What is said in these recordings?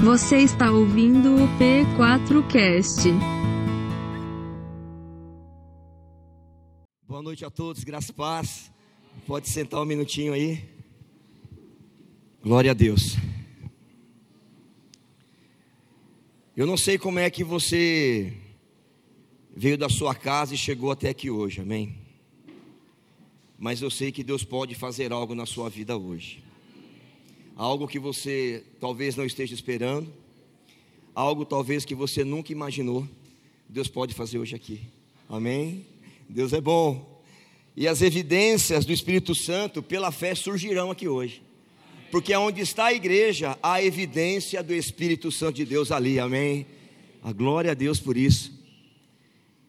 Você está ouvindo o P4Cast. Boa noite a todos, graças e paz. Pode sentar um minutinho aí. Glória a Deus. Eu não sei como é que você veio da sua casa e chegou até aqui hoje, amém? Mas eu sei que Deus pode fazer algo na sua vida hoje. Algo que você talvez não esteja esperando, algo talvez que você nunca imaginou. Deus pode fazer hoje aqui, amém? Deus é bom. E as evidências do Espírito Santo pela fé surgirão aqui hoje. Porque onde está a igreja, há evidência do Espírito Santo de Deus ali, amém? A glória a Deus por isso.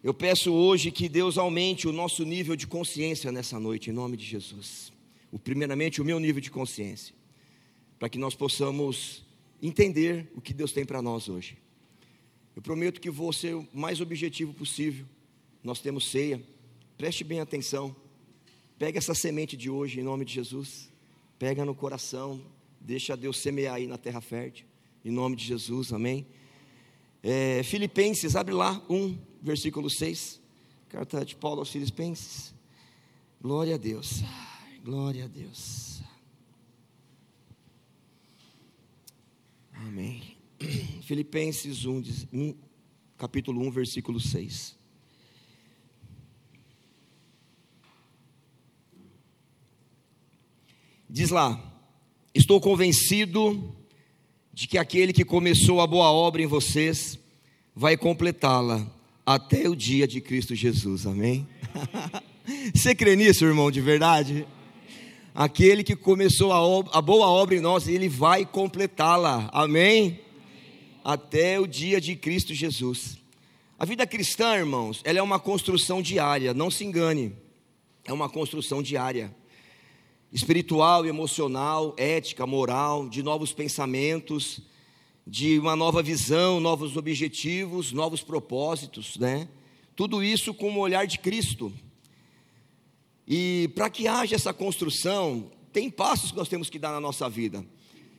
Eu peço hoje que Deus aumente o nosso nível de consciência nessa noite, em nome de Jesus. Primeiramente, o meu nível de consciência, para que nós possamos entender o que Deus tem para nós hoje. Eu prometo que vou ser o mais objetivo possível. Nós temos ceia, preste bem atenção. Pega essa semente de hoje, em nome de Jesus. Pega no coração, deixa Deus semear aí na terra fértil, em nome de Jesus, amém. É, Filipenses, abre lá, 1, versículo 6. Carta de Paulo aos Filipenses. Glória a Deus. Glória a Deus. Amém. Filipenses 1, 1, capítulo 1, versículo 6. Diz lá: Estou convencido de que aquele que começou a boa obra em vocês vai completá-la até o dia de Cristo Jesus, amém? Você crê nisso, irmão, de verdade? Aquele que começou a, a boa obra em nós, ele vai completá-la, amém? Até o dia de Cristo Jesus. A vida cristã, irmãos, ela é uma construção diária, não se engane, é uma construção diária espiritual, emocional, ética, moral, de novos pensamentos, de uma nova visão, novos objetivos, novos propósitos, né? Tudo isso com o olhar de Cristo. E para que haja essa construção, tem passos que nós temos que dar na nossa vida.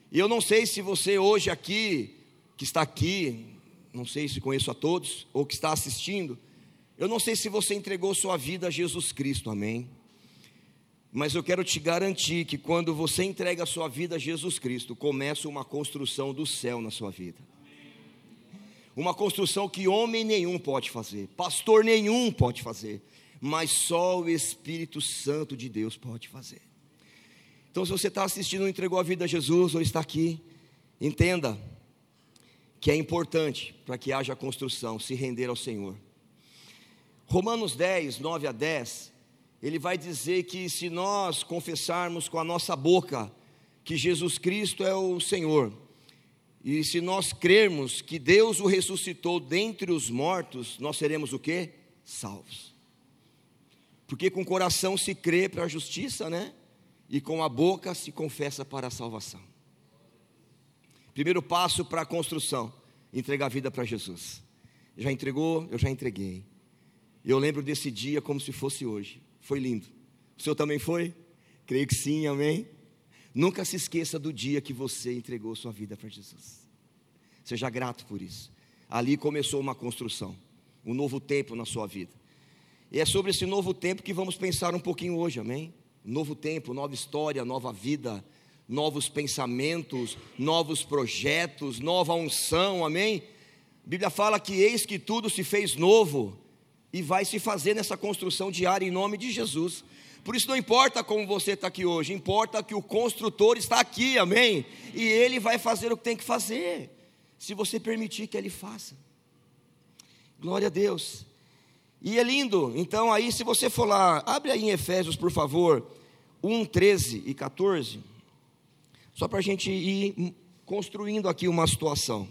E eu não sei se você hoje aqui, que está aqui, não sei se conheço a todos, ou que está assistindo, eu não sei se você entregou sua vida a Jesus Cristo, amém? Mas eu quero te garantir que quando você entrega a sua vida a Jesus Cristo, começa uma construção do céu na sua vida. Uma construção que homem nenhum pode fazer, pastor nenhum pode fazer, mas só o Espírito Santo de Deus pode fazer. Então, se você está assistindo, entregou a vida a Jesus ou está aqui, entenda que é importante para que haja construção, se render ao Senhor. Romanos 10, 9 a 10, ele vai dizer que se nós confessarmos com a nossa boca que Jesus Cristo é o Senhor, e se nós crermos que Deus o ressuscitou dentre os mortos, nós seremos o que? Salvos. Porque com o coração se crê para a justiça, né? E com a boca se confessa para a salvação. Primeiro passo para a construção: entregar a vida para Jesus. Já entregou? Eu já entreguei. Eu lembro desse dia como se fosse hoje. Foi lindo. O senhor também foi? Creio que sim, amém. Nunca se esqueça do dia que você entregou sua vida para Jesus. Seja grato por isso. Ali começou uma construção, um novo tempo na sua vida. E é sobre esse novo tempo que vamos pensar um pouquinho hoje, amém? Novo tempo, nova história, nova vida, novos pensamentos, novos projetos, nova unção, amém? A Bíblia fala que eis que tudo se fez novo e vai se fazer nessa construção diária em nome de Jesus. Por isso não importa como você está aqui hoje, importa que o construtor está aqui, amém? E ele vai fazer o que tem que fazer, se você permitir que ele faça. Glória a Deus. E é lindo, então aí se você for lá, abre aí em Efésios, por favor, 1, 13 e 14, só para a gente ir construindo aqui uma situação.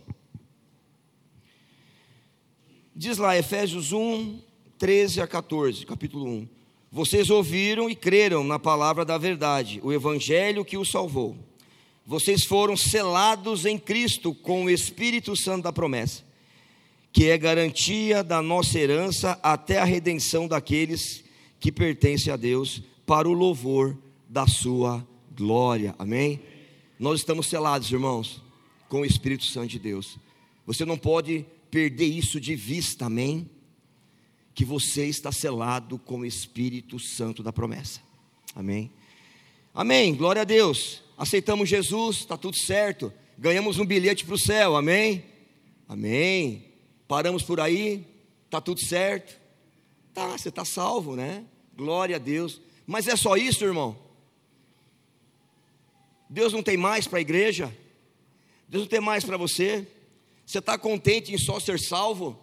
Diz lá, Efésios 1, 13 a 14, capítulo 1. Vocês ouviram e creram na palavra da verdade, o evangelho que os salvou. Vocês foram selados em Cristo com o Espírito Santo da promessa, que é garantia da nossa herança até a redenção daqueles que pertencem a Deus, para o louvor da sua glória. Amém? Nós estamos selados, irmãos, com o Espírito Santo de Deus. Você não pode perder isso de vista, amém? Que você está selado com o Espírito Santo da promessa, amém? Amém, glória a Deus. Aceitamos Jesus, está tudo certo. Ganhamos um bilhete para o céu, amém? Amém. Paramos por aí, está tudo certo. Tá, você está salvo, né? Glória a Deus. Mas é só isso, irmão? Deus não tem mais para a igreja? Deus não tem mais para você? Você está contente em só ser salvo?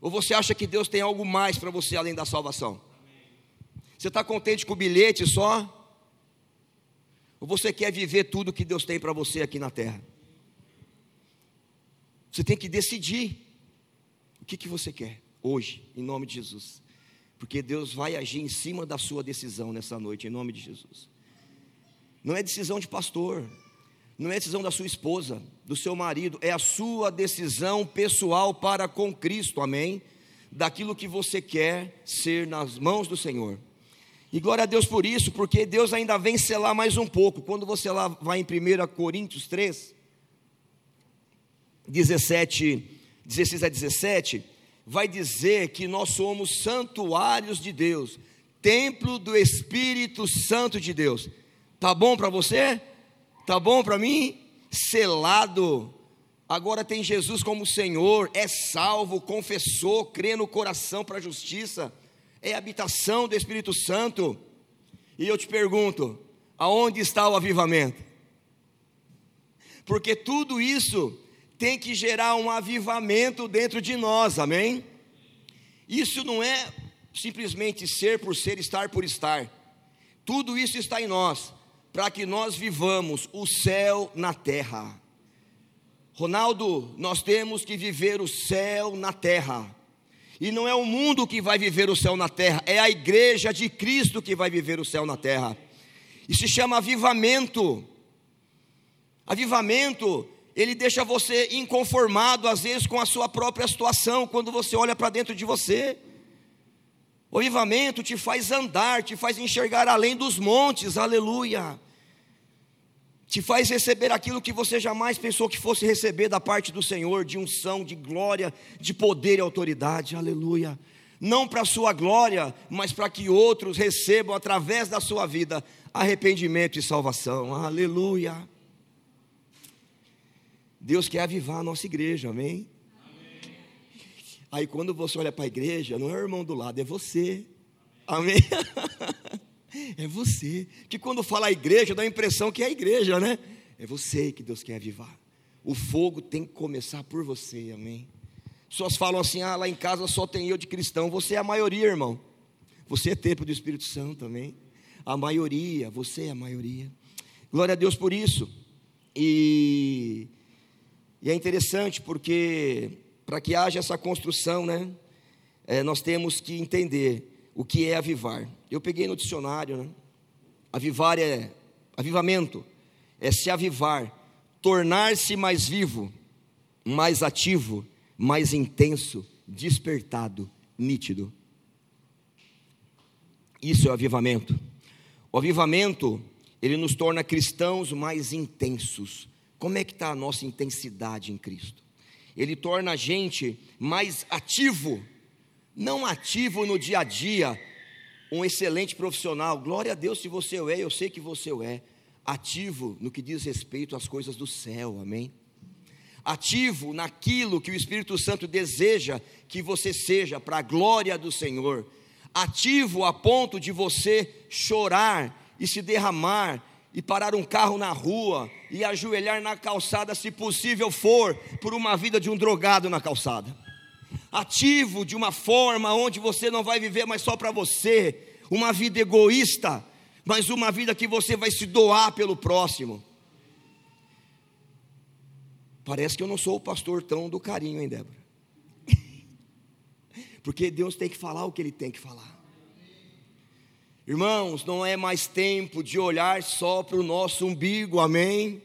Ou você acha que Deus tem algo mais para você além da salvação? Você está contente com o bilhete só? Ou você quer viver tudo que Deus tem para você aqui na terra? Você tem que decidir o que, que você quer hoje, em nome de Jesus. Porque Deus vai agir em cima da sua decisão nessa noite, em nome de Jesus. Não é decisão de pastor, não é decisão da sua esposa, do seu marido, é a sua decisão pessoal para com Cristo, amém? Daquilo que você quer ser nas mãos do Senhor. E glória a Deus por isso, porque Deus ainda vem selar mais um pouco. Quando você lá vai em 1 Coríntios 3, 17, 16 a 17, vai dizer que nós somos santuários de Deus, templo do Espírito Santo de Deus. Tá bom para você? Tá bom para mim? Selado. Agora tem Jesus como Senhor, é salvo, confessou, crê no coração para a justiça, é habitação do Espírito Santo. E eu te pergunto, aonde está o avivamento? Porque tudo isso tem que gerar um avivamento dentro de nós, amém? Isso não é simplesmente ser por ser, estar por estar. Tudo isso está em nós para que nós vivamos o céu na terra. Ronaldo, nós temos que viver o céu na terra. E não é o mundo que vai viver o céu na terra, é a igreja de Cristo que vai viver o céu na terra. E se chama avivamento. Avivamento, ele deixa você inconformado às vezes com a sua própria situação, quando você olha para dentro de você. O avivamento te faz andar, te faz enxergar além dos montes, aleluia. Te faz receber aquilo que você jamais pensou que fosse receber da parte do Senhor, de unção, de glória, de poder e autoridade, aleluia. Não para a sua glória, mas para que outros recebam através da sua vida arrependimento e salvação, aleluia. Deus quer avivar a nossa igreja, amém? Aí quando você olha para a igreja, não é o irmão do lado, é você. Amém? É você. Que quando fala igreja, dá a impressão que é a igreja, né? É você que Deus quer avivar. O fogo tem que começar por você, amém? Pessoas falam assim: ah, lá em casa só tem eu de cristão. Você é a maioria, irmão. Você é templo do Espírito Santo, amém? A maioria, você é a maioria. Glória a Deus por isso. E, e é interessante porque para que haja essa construção, né, é, nós temos que entender o que é avivar. Eu peguei no dicionário, né? Avivar é avivamento, é se avivar, tornar-se mais vivo, mais ativo, mais intenso, despertado, nítido. Isso é o avivamento. O avivamento, ele nos torna cristãos mais intensos. Como é que está a nossa intensidade em Cristo? ele torna a gente mais ativo, não ativo no dia a dia, um excelente profissional. Glória a Deus se você o é, eu sei que você o é. Ativo no que diz respeito às coisas do céu, amém? Ativo naquilo que o Espírito Santo deseja que você seja para a glória do Senhor. Ativo a ponto de você chorar e se derramar e parar um carro na rua e ajoelhar na calçada, se possível for, por uma vida de um drogado na calçada. Ativo de uma forma onde você não vai viver mais só para você, uma vida egoísta, mas uma vida que você vai se doar pelo próximo. Parece que eu não sou o pastor tão do carinho, hein, Débora? Porque Deus tem que falar o que Ele tem que falar. Irmãos, não é mais tempo de olhar só para o nosso umbigo, amém?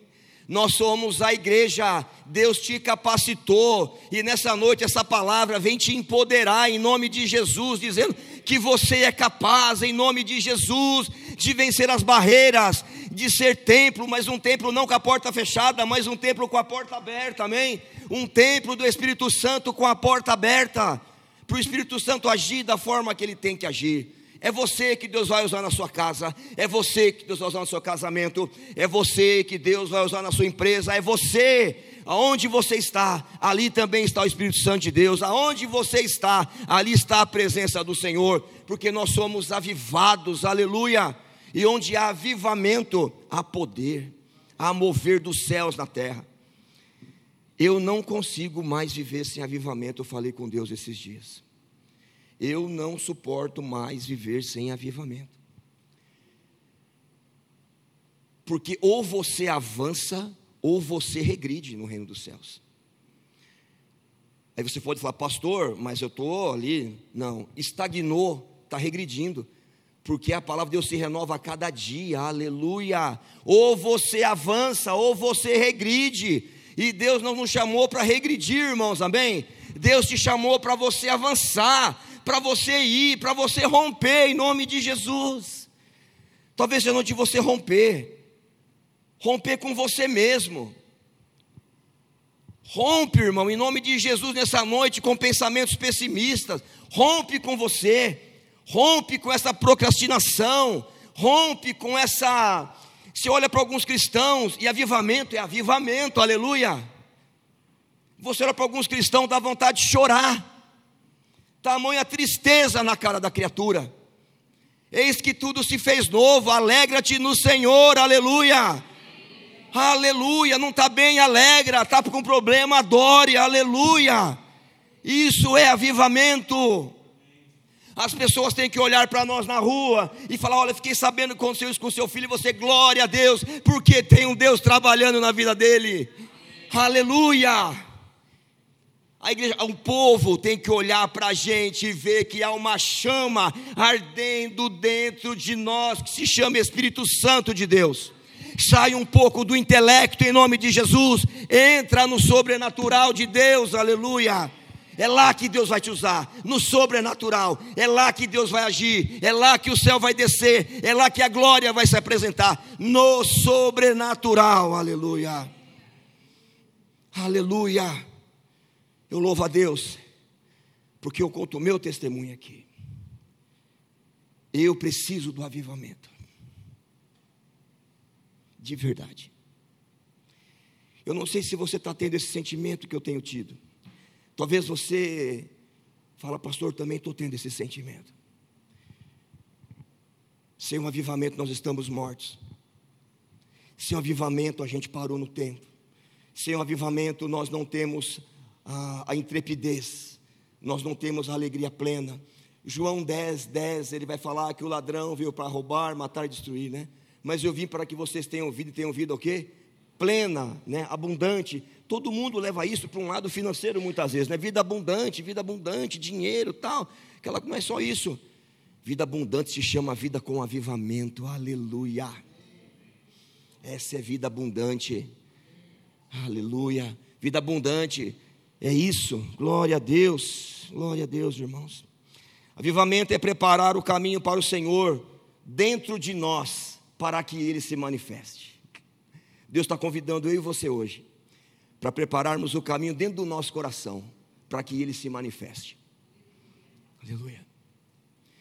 Nós somos a igreja, Deus te capacitou, e nessa noite essa palavra vem te empoderar em nome de Jesus, dizendo que você é capaz, em nome de Jesus, de vencer as barreiras, de ser templo, mas um templo não com a porta fechada, mas um templo com a porta aberta, amém? Um templo do Espírito Santo com a porta aberta, para o Espírito Santo agir da forma que ele tem que agir. É você que Deus vai usar na sua casa, é você que Deus vai usar no seu casamento, é você que Deus vai usar na sua empresa, é você. Aonde você está, ali também está o Espírito Santo de Deus. Aonde você está, ali está a presença do Senhor, porque nós somos avivados, aleluia. E onde há avivamento, há poder, há mover dos céus na terra. Eu não consigo mais viver sem avivamento, eu falei com Deus esses dias. Eu não suporto mais viver sem avivamento. Porque ou você avança, ou você regride no reino dos céus. Aí você pode falar, pastor, mas eu estou ali. Não, estagnou, está regredindo. Porque a palavra de Deus se renova a cada dia, aleluia. Ou você avança, ou você regride. E Deus não nos chamou para regredir, irmãos, amém? Deus te chamou para você avançar, para você ir, para você romper em nome de Jesus. Talvez seja noite de você romper, romper com você mesmo. Rompe, irmão, em nome de Jesus nessa noite com pensamentos pessimistas. Rompe com você, rompe com essa procrastinação, rompe com essa. Você olha para alguns cristãos e avivamento é avivamento, aleluia. Você olha para alguns cristãos, dá vontade de chorar tamanha tristeza na cara da criatura. Eis que tudo se fez novo, alegra-te no Senhor, aleluia. Aleluia, não está bem, alegra, está com problema, adore, aleluia. Isso é avivamento. As pessoas têm que olhar para nós na rua e falar: Olha, fiquei sabendo que aconteceu isso com seu filho, e você, glória a Deus, porque tem um Deus trabalhando na vida dele. Aleluia. A igreja, um povo tem que olhar para a gente e ver que há uma chama ardendo dentro de nós que se chama Espírito Santo de Deus. Sai um pouco do intelecto em nome de Jesus, entra no sobrenatural de Deus, aleluia. É lá que Deus vai te usar, no sobrenatural. É lá que Deus vai agir. É lá que o céu vai descer. É lá que a glória vai se apresentar. No sobrenatural. Aleluia. Aleluia. Eu louvo a Deus, porque eu conto o meu testemunho aqui. Eu preciso do avivamento, de verdade. Eu não sei se você está tendo esse sentimento que eu tenho tido. Talvez você fala, pastor, também estou tendo esse sentimento. Sem um avivamento nós estamos mortos. Sem um avivamento a gente parou no tempo. Sem um avivamento nós não temos a, a intrepidez, nós não temos a alegria plena. João 10, 10, ele vai falar que o ladrão veio para roubar, matar e destruir, né? Mas eu vim para que vocês tenham vida e tenham vida o quê? Plena, né? Abundante. Todo mundo leva isso para um lado financeiro muitas vezes, né? Vida abundante, vida abundante, dinheiro, tal. Aquela não é só isso. Vida abundante se chama vida com avivamento. Aleluia. Essa é vida abundante. Aleluia. Vida abundante é isso, glória a Deus, glória a Deus, irmãos. Avivamento é preparar o caminho para o Senhor dentro de nós, para que Ele se manifeste. Deus está convidando eu e você hoje, para prepararmos o caminho dentro do nosso coração, para que Ele se manifeste. Aleluia.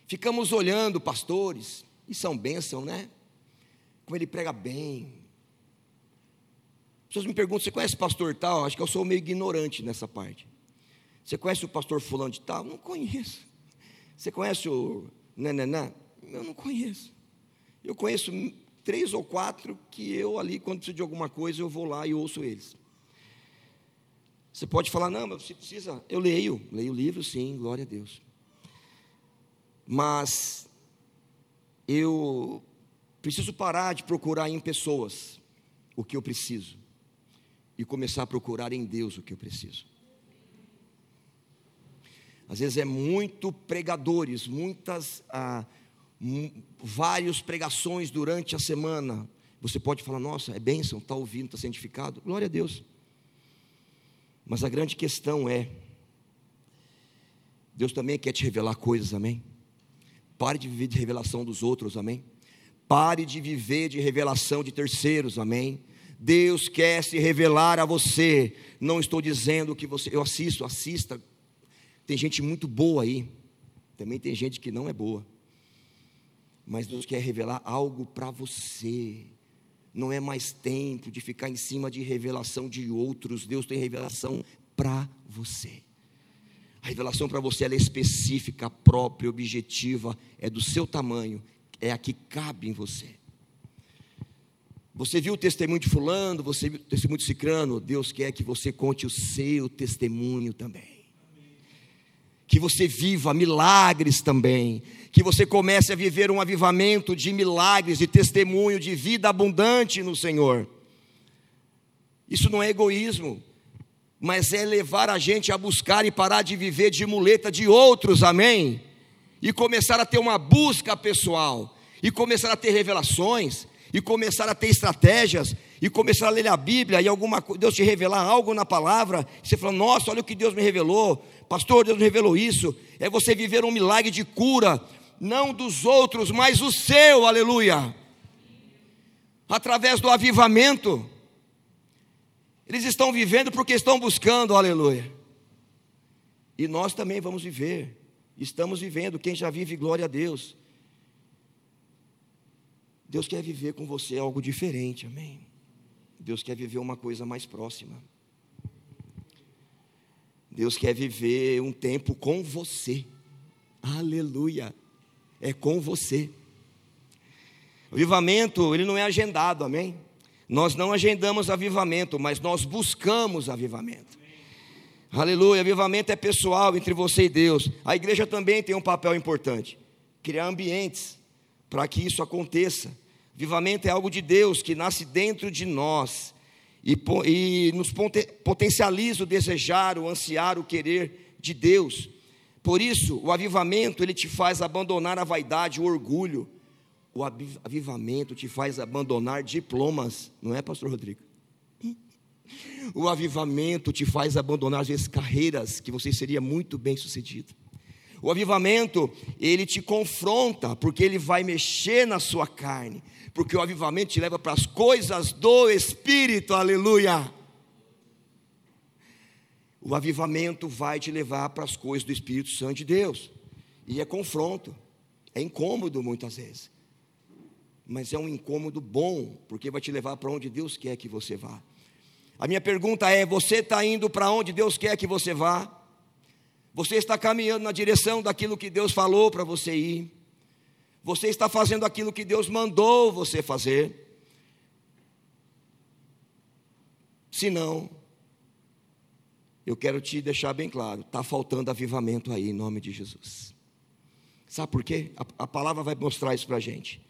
Ficamos olhando pastores, e são bênção, né? Como ele prega bem, pessoas me perguntam: você conhece o pastor tal? Acho que eu sou meio ignorante nessa parte. Você conhece o pastor fulano de tal? Não conheço. Você conhece o Nananã? Eu não conheço. Eu conheço três ou quatro que eu ali, quando preciso de alguma coisa, eu vou lá e ouço eles. Você pode falar, não, mas você precisa. Eu leio, leio livro, sim, glória a Deus. Mas eu preciso parar de procurar em pessoas o que eu preciso e começar a procurar em Deus o que eu preciso. Às vezes é muito pregadores, muitas, ah, vários pregações durante a semana. Você pode falar, nossa, é bênção, está ouvindo, está santificado. Glória a Deus. Mas a grande questão é, Deus também quer te revelar coisas, amém? Pare de viver de revelação dos outros, amém? Pare de viver de revelação de terceiros, amém? Deus quer se revelar a você. Não estou dizendo que você. Eu assisto, assista. Tem gente muito boa aí. Também tem gente que não é boa. Mas Deus quer revelar algo para você. Não é mais tempo de ficar em cima de revelação de outros. Deus tem revelação para você. A revelação para você é específica, própria, objetiva, é do seu tamanho, é a que cabe em você. Você viu o testemunho de Fulano, você viu o testemunho de Cicrano, Deus quer que você conte o seu testemunho também. Que você viva milagres também, que você comece a viver um avivamento de milagres, de testemunho, de vida abundante no Senhor. Isso não é egoísmo, mas é levar a gente a buscar e parar de viver de muleta de outros, amém? E começar a ter uma busca pessoal, e começar a ter revelações, e começar a ter estratégias, e começar a ler a Bíblia, e alguma Deus te revelar algo na palavra, você fala, nossa, olha o que Deus me revelou, pastor, Deus me revelou isso, é você viver um milagre de cura, não dos outros, mas o seu, aleluia, através do avivamento, eles estão vivendo porque estão buscando, aleluia. E nós também vamos viver. Estamos vivendo. Quem já vive, glória a Deus. Deus quer viver com você algo diferente, amém. Deus quer viver uma coisa mais próxima. Deus quer viver um tempo com você. Aleluia. É com você. O avivamento, ele não é agendado, amém? Nós não agendamos avivamento, mas nós buscamos avivamento. Aleluia, avivamento é pessoal entre você e Deus. A igreja também tem um papel importante: criar ambientes para que isso aconteça. Avivamento é algo de Deus que nasce dentro de nós e, e nos potencializa o desejar, o ansiar, o querer de Deus. Por isso, o avivamento ele te faz abandonar a vaidade, o orgulho, o avivamento te faz abandonar diplomas, não é, Pastor Rodrigo? O avivamento te faz abandonar, às vezes, carreiras que você seria muito bem sucedido. O avivamento, ele te confronta, porque ele vai mexer na sua carne, porque o avivamento te leva para as coisas do Espírito, aleluia. O avivamento vai te levar para as coisas do Espírito Santo de Deus, e é confronto, é incômodo muitas vezes mas é um incômodo bom, porque vai te levar para onde Deus quer que você vá. A minha pergunta é: você está indo para onde Deus quer que você vá? Você está caminhando na direção daquilo que Deus falou para você ir? Você está fazendo aquilo que Deus mandou você fazer? Se não, eu quero te deixar bem claro: está faltando avivamento aí, em nome de Jesus. Sabe por quê? A, a palavra vai mostrar isso para a gente.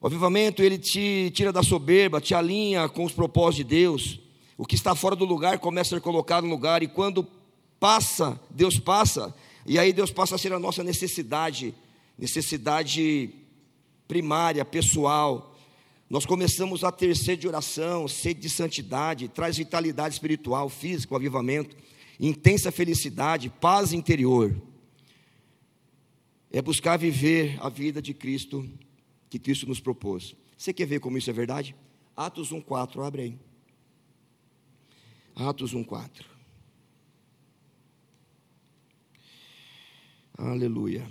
O avivamento, ele te tira da soberba, te alinha com os propósitos de Deus. O que está fora do lugar começa a ser colocado no lugar, e quando passa, Deus passa, e aí Deus passa a ser a nossa necessidade, necessidade primária, pessoal. Nós começamos a ter sede de oração, sede de santidade, traz vitalidade espiritual, física, avivamento, intensa felicidade, paz interior. É buscar viver a vida de Cristo que Cristo nos propôs. Você quer ver como isso é verdade? Atos 1,4, abre aí. Atos 1,4. Aleluia.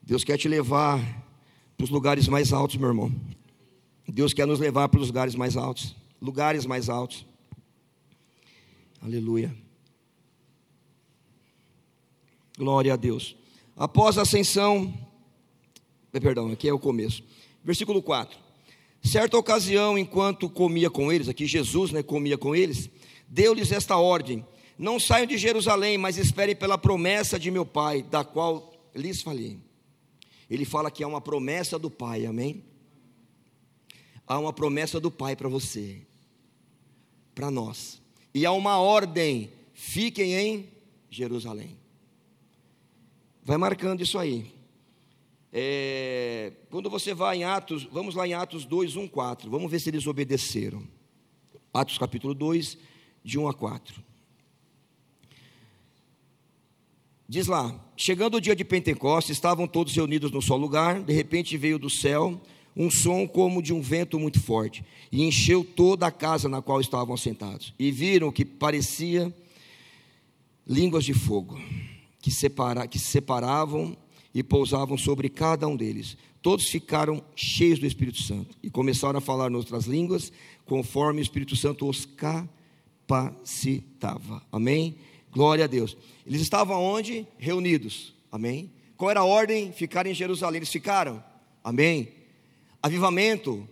Deus quer te levar para os lugares mais altos, meu irmão. Deus quer nos levar para os lugares mais altos. Lugares mais altos. Aleluia. Glória a Deus. Após a ascensão, eh, perdão, aqui é o começo. Versículo 4. Certa ocasião, enquanto comia com eles, aqui Jesus né, comia com eles, deu-lhes esta ordem: Não saiam de Jerusalém, mas esperem pela promessa de meu Pai, da qual lhes falei. Ele fala que há uma promessa do Pai, amém? Há uma promessa do Pai para você, para nós. E há uma ordem: fiquem em Jerusalém. Vai marcando isso aí. É, quando você vai em Atos, vamos lá em Atos 2, 1, 4. Vamos ver se eles obedeceram. Atos capítulo 2, de 1 a 4. Diz lá: chegando o dia de Pentecostes, estavam todos reunidos num só lugar, de repente veio do céu um som como de um vento muito forte, e encheu toda a casa na qual estavam sentados. E viram que parecia línguas de fogo, que, separa, que se separavam e pousavam sobre cada um deles. Todos ficaram cheios do Espírito Santo e começaram a falar em outras línguas, conforme o Espírito Santo os capacitava. Amém? Glória a Deus. Eles estavam onde? Reunidos. Amém? Qual era a ordem? Ficar em Jerusalém. Eles ficaram. Amém? Avivamento,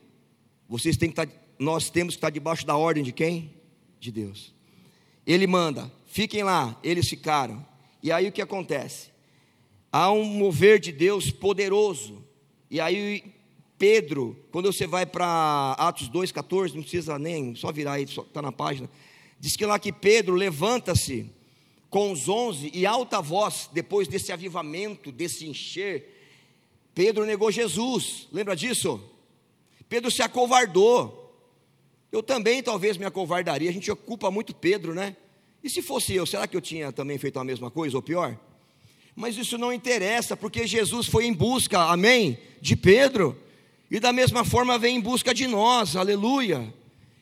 vocês têm que estar, nós temos que estar debaixo da ordem de quem? De Deus. Ele manda, fiquem lá, eles ficaram. E aí o que acontece? Há um mover de Deus poderoso. E aí Pedro, quando você vai para Atos 2,14, não precisa nem, só virar aí, está na página. Diz que lá que Pedro levanta-se com os onze e alta voz, depois desse avivamento, desse encher, Pedro negou Jesus, lembra disso? Pedro se acovardou. Eu também talvez me acovardaria, a gente ocupa muito Pedro, né? E se fosse eu, será que eu tinha também feito a mesma coisa ou pior? Mas isso não interessa, porque Jesus foi em busca, amém? De Pedro, e da mesma forma vem em busca de nós, aleluia.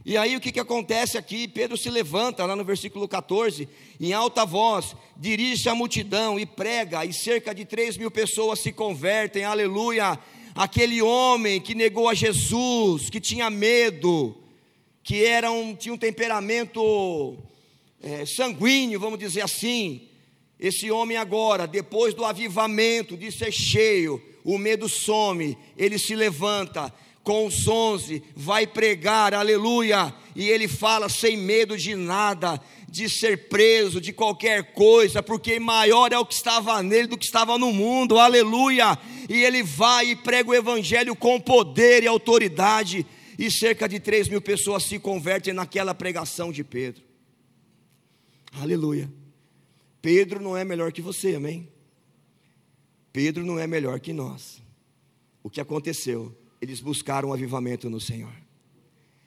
E aí o que, que acontece aqui? Pedro se levanta, lá no versículo 14, em alta voz, dirige a multidão e prega, e cerca de 3 mil pessoas se convertem, aleluia. Aquele homem que negou a Jesus, que tinha medo, que era um, tinha um temperamento é, sanguíneo, vamos dizer assim. Esse homem agora, depois do avivamento, de ser cheio, o medo some, ele se levanta, com os onze, vai pregar, aleluia, e ele fala sem medo de nada, de ser preso, de qualquer coisa, porque maior é o que estava nele do que estava no mundo, aleluia, e ele vai e prega o evangelho com poder e autoridade, e cerca de três mil pessoas se convertem naquela pregação de Pedro, aleluia. Pedro não é melhor que você, amém? Pedro não é melhor que nós. O que aconteceu? Eles buscaram um avivamento no Senhor.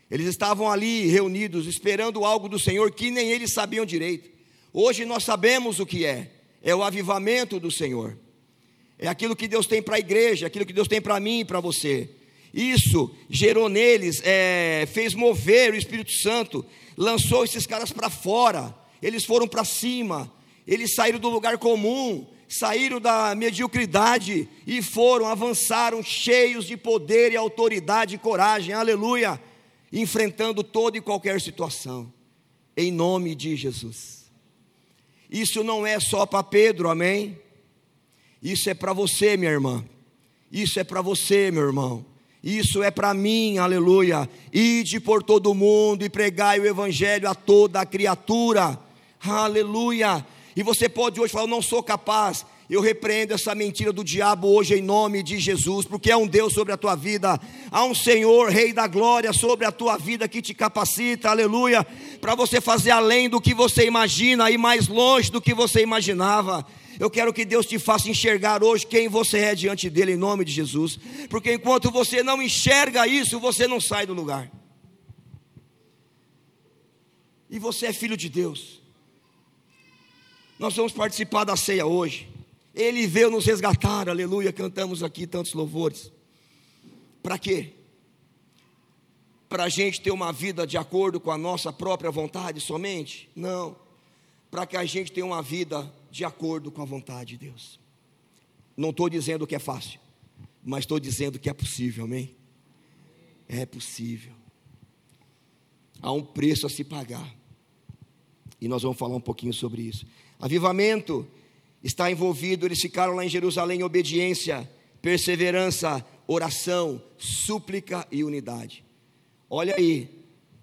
Eles estavam ali reunidos, esperando algo do Senhor que nem eles sabiam direito. Hoje nós sabemos o que é: é o avivamento do Senhor, é aquilo que Deus tem para a igreja, aquilo que Deus tem para mim e para você. Isso gerou neles, é, fez mover o Espírito Santo, lançou esses caras para fora, eles foram para cima, eles saíram do lugar comum, saíram da mediocridade e foram, avançaram cheios de poder e autoridade e coragem, aleluia, enfrentando toda e qualquer situação, em nome de Jesus. Isso não é só para Pedro, amém? Isso é para você, minha irmã. Isso é para você, meu irmão. Isso é para mim, aleluia. Ide por todo o mundo e pregai o evangelho a toda criatura. Aleluia. E você pode hoje falar: Eu não sou capaz. Eu repreendo essa mentira do diabo hoje em nome de Jesus, porque é um Deus sobre a tua vida, há um Senhor, Rei da Glória, sobre a tua vida que te capacita, aleluia, para você fazer além do que você imagina e mais longe do que você imaginava. Eu quero que Deus te faça enxergar hoje quem você é diante dele, em nome de Jesus, porque enquanto você não enxerga isso, você não sai do lugar. E você é filho de Deus. Nós vamos participar da ceia hoje. Ele veio nos resgatar, aleluia. Cantamos aqui tantos louvores. Para quê? Para a gente ter uma vida de acordo com a nossa própria vontade somente? Não. Para que a gente tenha uma vida de acordo com a vontade de Deus. Não estou dizendo que é fácil, mas estou dizendo que é possível, amém? É possível. Há um preço a se pagar. E nós vamos falar um pouquinho sobre isso. Avivamento está envolvido, eles ficaram lá em Jerusalém em obediência, perseverança, oração, súplica e unidade. Olha aí,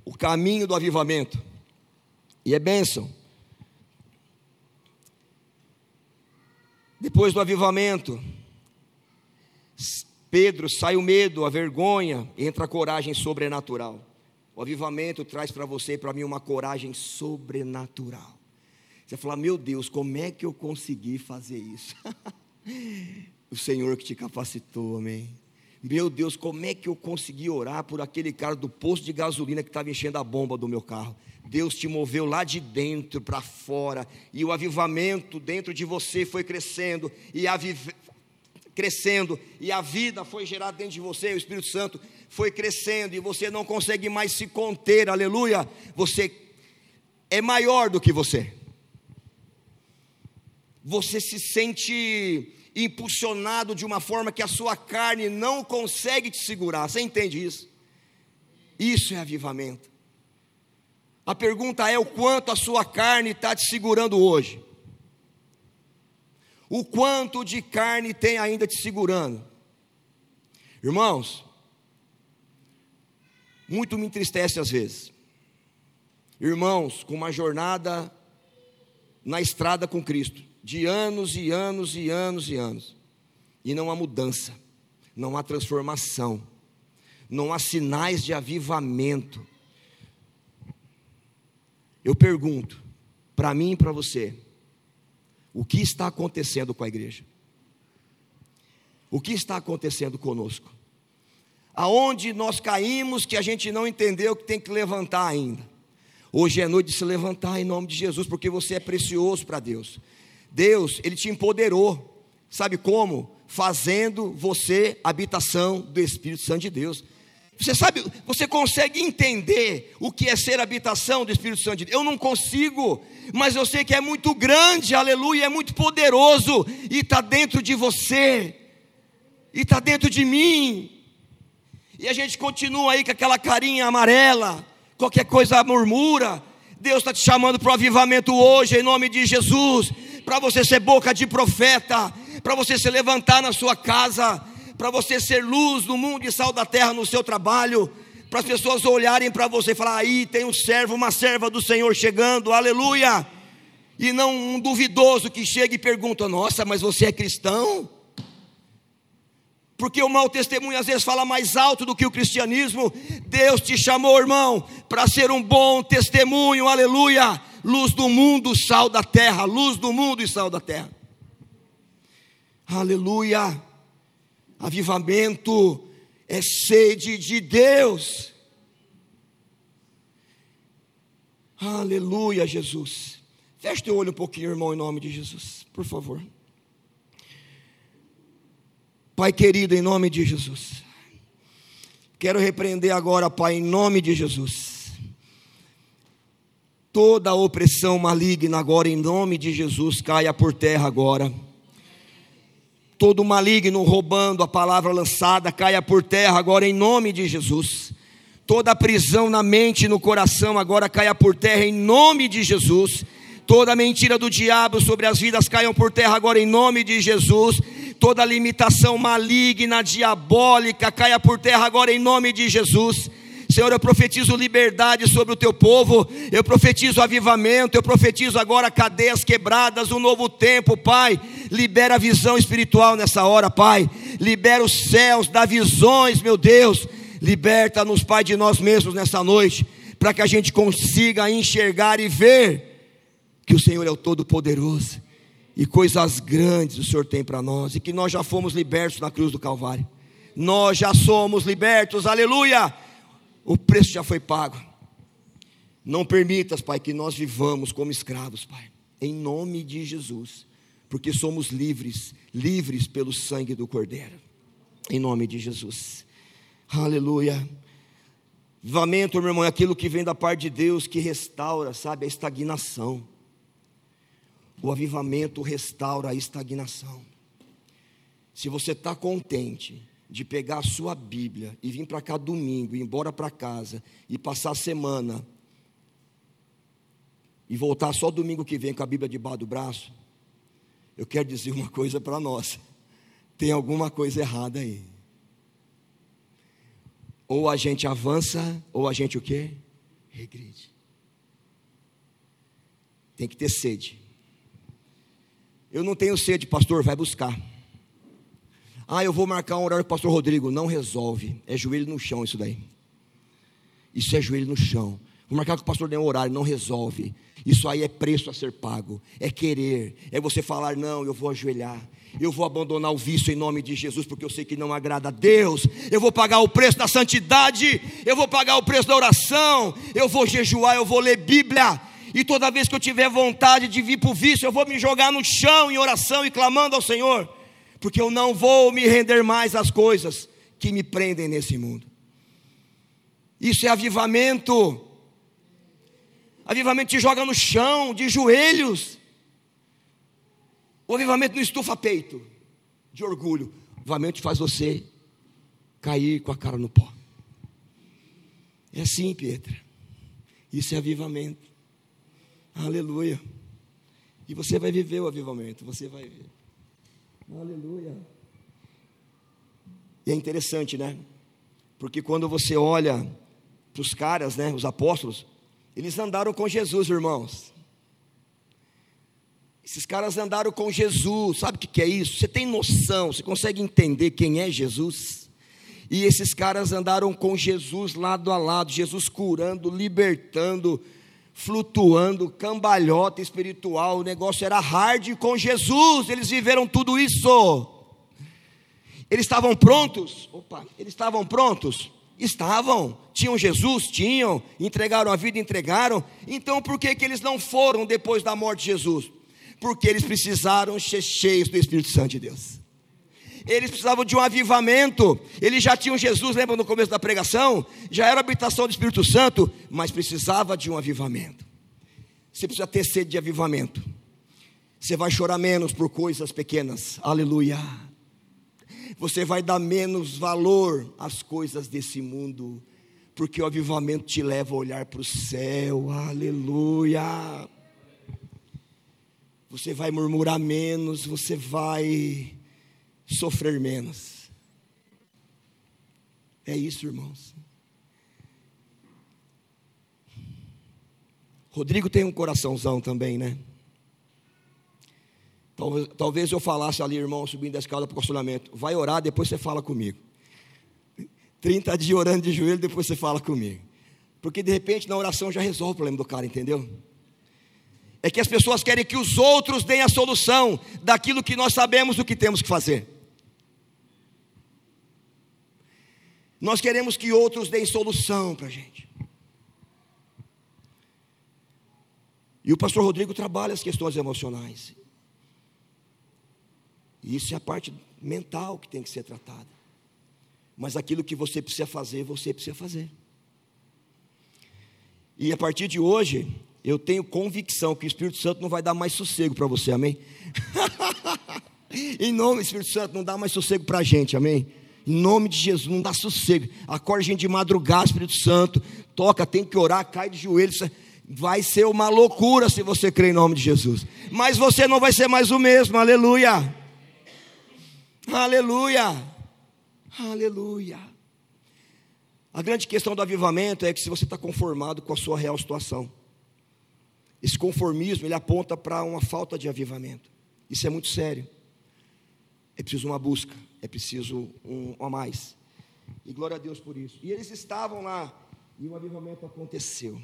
o caminho do avivamento. E é bênção. Depois do avivamento, Pedro sai o medo, a vergonha, entra a coragem sobrenatural. O avivamento traz para você e para mim uma coragem sobrenatural. Você falar, meu Deus, como é que eu consegui fazer isso? o Senhor que te capacitou, amém. Meu Deus, como é que eu consegui orar por aquele cara do posto de gasolina que estava enchendo a bomba do meu carro? Deus te moveu lá de dentro para fora, e o avivamento dentro de você foi crescendo, e a crescendo, e a vida foi gerada dentro de você, o Espírito Santo foi crescendo, e você não consegue mais se conter, aleluia. Você é maior do que você. Você se sente impulsionado de uma forma que a sua carne não consegue te segurar. Você entende isso? Isso é avivamento. A pergunta é: o quanto a sua carne está te segurando hoje? O quanto de carne tem ainda te segurando? Irmãos, muito me entristece às vezes. Irmãos, com uma jornada na estrada com Cristo, de anos e anos e anos e anos, e não há mudança, não há transformação, não há sinais de avivamento. Eu pergunto, para mim e para você, o que está acontecendo com a igreja? O que está acontecendo conosco? Aonde nós caímos que a gente não entendeu que tem que levantar ainda? Hoje é noite de se levantar em nome de Jesus, porque você é precioso para Deus. Deus, Ele te empoderou, sabe como? Fazendo você habitação do Espírito Santo de Deus. Você sabe, você consegue entender o que é ser habitação do Espírito Santo de Deus? Eu não consigo, mas eu sei que é muito grande, aleluia, é muito poderoso, e está dentro de você, e está dentro de mim. E a gente continua aí com aquela carinha amarela, qualquer coisa murmura. Deus está te chamando para o avivamento hoje, em nome de Jesus, para você ser boca de profeta, para você se levantar na sua casa para você ser luz do mundo e sal da terra no seu trabalho, para as pessoas olharem para você e falar: aí tem um servo, uma serva do Senhor chegando, aleluia. E não um duvidoso que chega e pergunta: nossa, mas você é cristão? Porque o mau testemunho às vezes fala mais alto do que o cristianismo. Deus te chamou, irmão, para ser um bom testemunho, aleluia. Luz do mundo, sal da terra, luz do mundo e sal da terra. Aleluia. Avivamento é sede de Deus. Aleluia, Jesus. Feche teu olho um pouquinho, irmão, em nome de Jesus, por favor. Pai querido, em nome de Jesus. Quero repreender agora, Pai, em nome de Jesus. Toda opressão maligna agora, em nome de Jesus, caia por terra agora todo maligno roubando a palavra lançada caia por terra agora em nome de Jesus. Toda prisão na mente e no coração agora caia por terra em nome de Jesus. Toda mentira do diabo sobre as vidas caiam por terra agora em nome de Jesus. Toda limitação maligna, diabólica caia por terra agora em nome de Jesus. Senhor, eu profetizo liberdade sobre o teu povo, eu profetizo avivamento, eu profetizo agora cadeias quebradas, um novo tempo, Pai. Libera a visão espiritual nessa hora, Pai. Libera os céus, dá visões, meu Deus. Liberta-nos, Pai, de nós mesmos nessa noite, para que a gente consiga enxergar e ver que o Senhor é o Todo-Poderoso e coisas grandes o Senhor tem para nós, e que nós já fomos libertos na cruz do Calvário. Nós já somos libertos, aleluia o preço já foi pago. Não permitas, Pai, que nós vivamos como escravos, Pai, em nome de Jesus, porque somos livres, livres pelo sangue do Cordeiro, em nome de Jesus. Aleluia. Vivamento, meu irmão, é aquilo que vem da parte de Deus que restaura, sabe, a estagnação. O avivamento restaura a estagnação. Se você está contente, de pegar a sua Bíblia e vir para cá domingo, ir embora para casa e passar a semana e voltar só domingo que vem com a Bíblia debaixo do braço, eu quero dizer uma coisa para nós: tem alguma coisa errada aí. Ou a gente avança, ou a gente o quê? Regride. Tem que ter sede. Eu não tenho sede, pastor, vai buscar. Ah, eu vou marcar um horário com o pastor Rodrigo. Não resolve. É joelho no chão isso daí. Isso é joelho no chão. Vou marcar com o pastor tem um horário, não resolve. Isso aí é preço a ser pago, é querer, é você falar: não, eu vou ajoelhar, eu vou abandonar o vício em nome de Jesus, porque eu sei que não agrada a Deus, eu vou pagar o preço da santidade, eu vou pagar o preço da oração, eu vou jejuar, eu vou ler Bíblia, e toda vez que eu tiver vontade de vir para o vício, eu vou me jogar no chão em oração e clamando ao Senhor, porque eu não vou me render mais às coisas que me prendem nesse mundo. Isso é avivamento. Avivamento te joga no chão, de joelhos. O avivamento não estufa peito de orgulho. O avivamento faz você cair com a cara no pó. É assim, Pietra. Isso é avivamento. Aleluia. E você vai viver o avivamento, você vai ver. Aleluia. E é interessante, né? Porque quando você olha para os caras, né, os apóstolos, eles andaram com Jesus, irmãos. Esses caras andaram com Jesus, sabe o que é isso? Você tem noção, você consegue entender quem é Jesus? E esses caras andaram com Jesus lado a lado, Jesus curando, libertando, flutuando, cambalhota espiritual, o negócio era hard com Jesus, eles viveram tudo isso. Eles estavam prontos? Opa, eles estavam prontos? Estavam, tinham Jesus, tinham, entregaram a vida, entregaram. Então por que, que eles não foram depois da morte de Jesus? porque eles precisaram ser cheios do Espírito Santo de Deus. Eles precisavam de um avivamento. Eles já tinham Jesus, lembra no começo da pregação? Já era habitação do Espírito Santo, mas precisava de um avivamento. Você precisa ter sede de avivamento. Você vai chorar menos por coisas pequenas. Aleluia. Você vai dar menos valor às coisas desse mundo, porque o avivamento te leva a olhar para o céu. Aleluia você vai murmurar menos, você vai sofrer menos. É isso, irmãos. Rodrigo tem um coraçãozão também, né? Talvez, talvez eu falasse ali, irmão, subindo a escada para o consolamento. Vai orar, depois você fala comigo. 30 dias orando de joelho, depois você fala comigo. Porque de repente na oração já resolve o problema do cara, entendeu? é que as pessoas querem que os outros deem a solução daquilo que nós sabemos o que temos que fazer. Nós queremos que outros deem solução para a gente. E o pastor Rodrigo trabalha as questões emocionais. E isso é a parte mental que tem que ser tratada. Mas aquilo que você precisa fazer, você precisa fazer. E a partir de hoje, eu tenho convicção que o Espírito Santo não vai dar mais sossego para você, amém? em nome do Espírito Santo, não dá mais sossego para a gente, amém? Em nome de Jesus, não dá sossego. Acorda gente de madrugada, Espírito Santo, toca, tem que orar, cai de joelhos. Vai ser uma loucura se você crer em nome de Jesus. Mas você não vai ser mais o mesmo, aleluia. Aleluia. Aleluia. A grande questão do avivamento é que se você está conformado com a sua real situação. Esse conformismo, ele aponta para uma falta de avivamento. Isso é muito sério. É preciso uma busca, é preciso um, a mais. E glória a Deus por isso. E eles estavam lá e o avivamento aconteceu.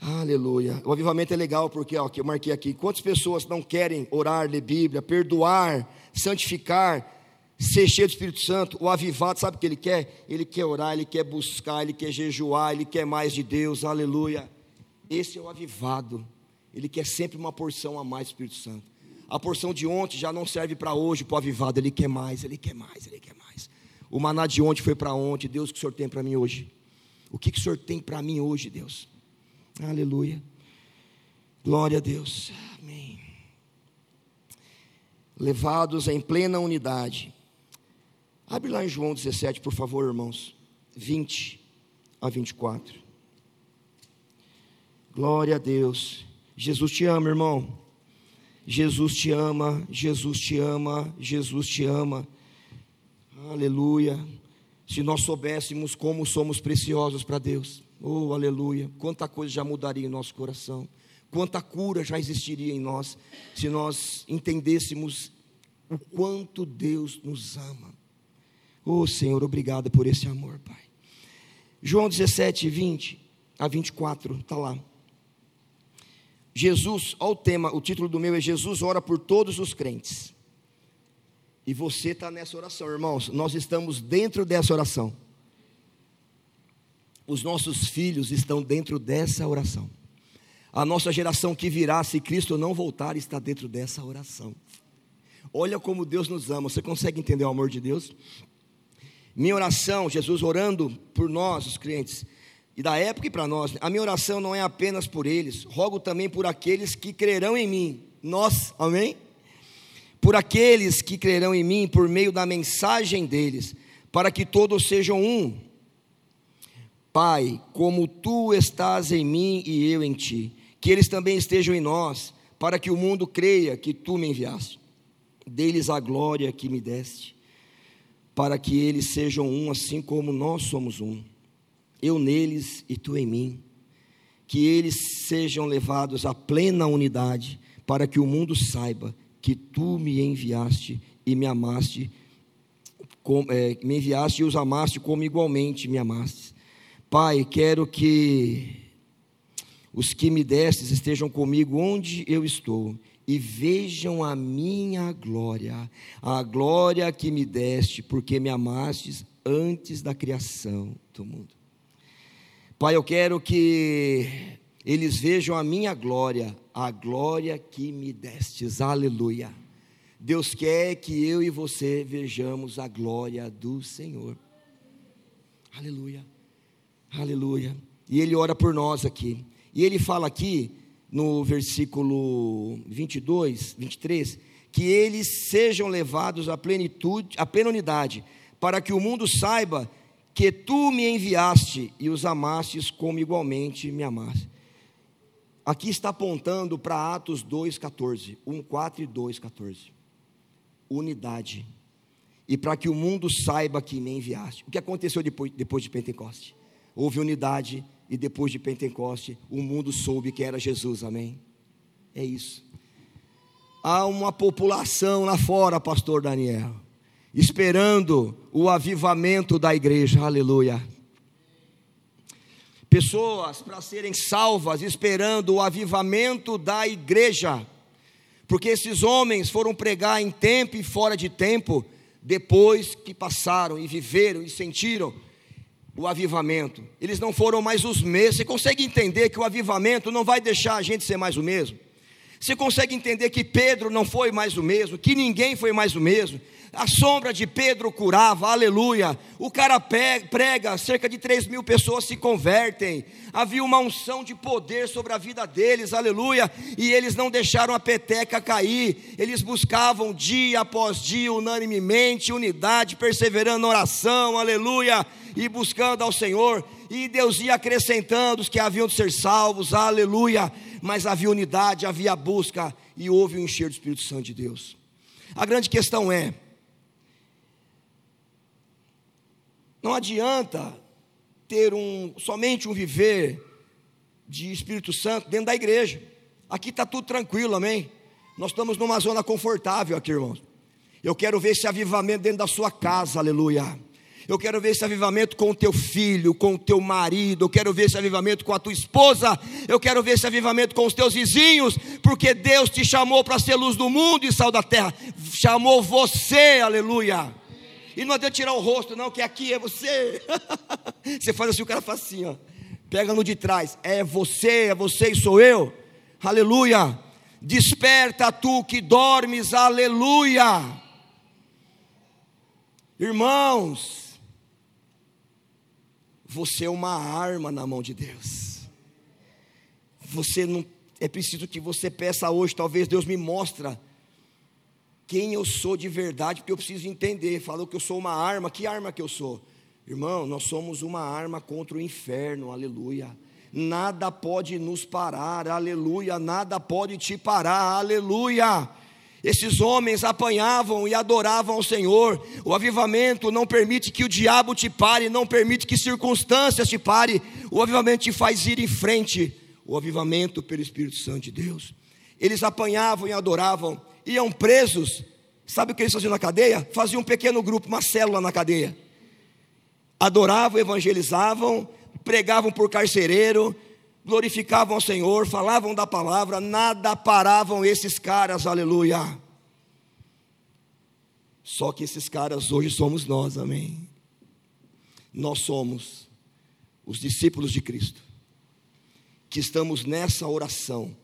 Aleluia. O avivamento é legal porque, ó, que eu marquei aqui. Quantas pessoas não querem orar, ler Bíblia, perdoar, santificar, ser cheio do Espírito Santo, o avivado, sabe o que ele quer? Ele quer orar, ele quer buscar, ele quer jejuar, ele quer mais de Deus, aleluia. Esse é o avivado, ele quer sempre uma porção a mais do Espírito Santo. A porção de ontem já não serve para hoje, para o avivado, ele quer mais, ele quer mais, ele quer mais. O maná de ontem foi para ontem, Deus, o que o Senhor tem para mim hoje? O que, que o Senhor tem para mim hoje, Deus? Aleluia. Glória a Deus. Amém. Levados em plena unidade Abre lá em João 17, por favor, irmãos. 20 a 24. Glória a Deus. Jesus te ama, irmão. Jesus te ama, Jesus te ama, Jesus te ama. Aleluia. Se nós soubéssemos como somos preciosos para Deus. Oh, aleluia. Quanta coisa já mudaria em nosso coração. Quanta cura já existiria em nós se nós entendêssemos o quanto Deus nos ama. Oh Senhor, obrigado por esse amor, Pai. João 17, 20 a 24, está lá. Jesus, olha o tema, o título do meu é Jesus ora por todos os crentes. E você está nessa oração, irmãos. Nós estamos dentro dessa oração. Os nossos filhos estão dentro dessa oração. A nossa geração que virá, se Cristo não voltar, está dentro dessa oração. Olha como Deus nos ama. Você consegue entender o amor de Deus? Minha oração, Jesus orando por nós, os crentes, e da época e para nós, a minha oração não é apenas por eles, rogo também por aqueles que crerão em mim. Nós, amém? Por aqueles que crerão em mim por meio da mensagem deles, para que todos sejam um. Pai, como tu estás em mim e eu em ti, que eles também estejam em nós, para que o mundo creia que tu me enviaste. Dê-lhes a glória que me deste, para que eles sejam um, assim como nós somos um eu neles e tu em mim, que eles sejam levados à plena unidade, para que o mundo saiba que tu me enviaste e me amaste, com, é, me enviaste e os amaste como igualmente me amaste. Pai, quero que os que me destes estejam comigo onde eu estou e vejam a minha glória, a glória que me deste, porque me amastes antes da criação do mundo. Pai, eu quero que eles vejam a minha glória, a glória que me destes. Aleluia. Deus quer que eu e você vejamos a glória do Senhor. Aleluia. Aleluia. E ele ora por nós aqui. E ele fala aqui no versículo 22, 23, que eles sejam levados à plenitude, à plena unidade, para que o mundo saiba que tu me enviaste e os amastes como igualmente me amaste. Aqui está apontando para Atos 2,14, 1, 4 e 2,14. Unidade. E para que o mundo saiba que me enviaste. O que aconteceu depois, depois de Pentecoste? Houve unidade e depois de Pentecoste o mundo soube que era Jesus, amém? É isso. Há uma população lá fora, pastor Daniel esperando o avivamento da igreja, aleluia. Pessoas para serem salvas, esperando o avivamento da igreja, porque esses homens foram pregar em tempo e fora de tempo, depois que passaram e viveram e sentiram o avivamento, eles não foram mais os mesmos. Você consegue entender que o avivamento não vai deixar a gente ser mais o mesmo? Você consegue entender que Pedro não foi mais o mesmo, que ninguém foi mais o mesmo, a sombra de Pedro curava, aleluia. O cara prega, cerca de 3 mil pessoas se convertem. Havia uma unção de poder sobre a vida deles, aleluia. E eles não deixaram a peteca cair, eles buscavam dia após dia, unanimemente, unidade, perseverando na oração, aleluia. E buscando ao Senhor, e Deus ia acrescentando os que haviam de ser salvos, aleluia. Mas havia unidade, havia busca, e houve o um encher do Espírito Santo de Deus. A grande questão é: Não adianta ter um, somente um viver de Espírito Santo dentro da igreja. Aqui está tudo tranquilo, amém? Nós estamos numa zona confortável aqui, irmãos. Eu quero ver esse avivamento dentro da sua casa, aleluia. Eu quero ver esse avivamento com o teu filho, com o teu marido. Eu quero ver esse avivamento com a tua esposa. Eu quero ver esse avivamento com os teus vizinhos, porque Deus te chamou para ser luz do mundo e sal da terra. Chamou você, aleluia. E não adianta tirar o rosto, não, que aqui é você. você faz assim, o cara faz assim, ó. Pega no de trás. É você, é você e sou eu. Aleluia. Desperta tu que dormes, aleluia. Irmãos, você é uma arma na mão de Deus. Você não é preciso que você peça hoje, talvez Deus me mostre quem eu sou de verdade, porque eu preciso entender. Falou que eu sou uma arma, que arma que eu sou? Irmão, nós somos uma arma contra o inferno, aleluia. Nada pode nos parar, aleluia. Nada pode te parar, aleluia. Esses homens apanhavam e adoravam ao Senhor. O avivamento não permite que o diabo te pare, não permite que circunstâncias te pare. O avivamento te faz ir em frente. O avivamento pelo Espírito Santo de Deus. Eles apanhavam e adoravam iam presos, sabe o que eles faziam na cadeia? Faziam um pequeno grupo, uma célula na cadeia. adoravam, evangelizavam, pregavam por carcereiro, glorificavam ao Senhor, falavam da palavra, nada paravam esses caras, aleluia. Só que esses caras hoje somos nós, amém. Nós somos os discípulos de Cristo, que estamos nessa oração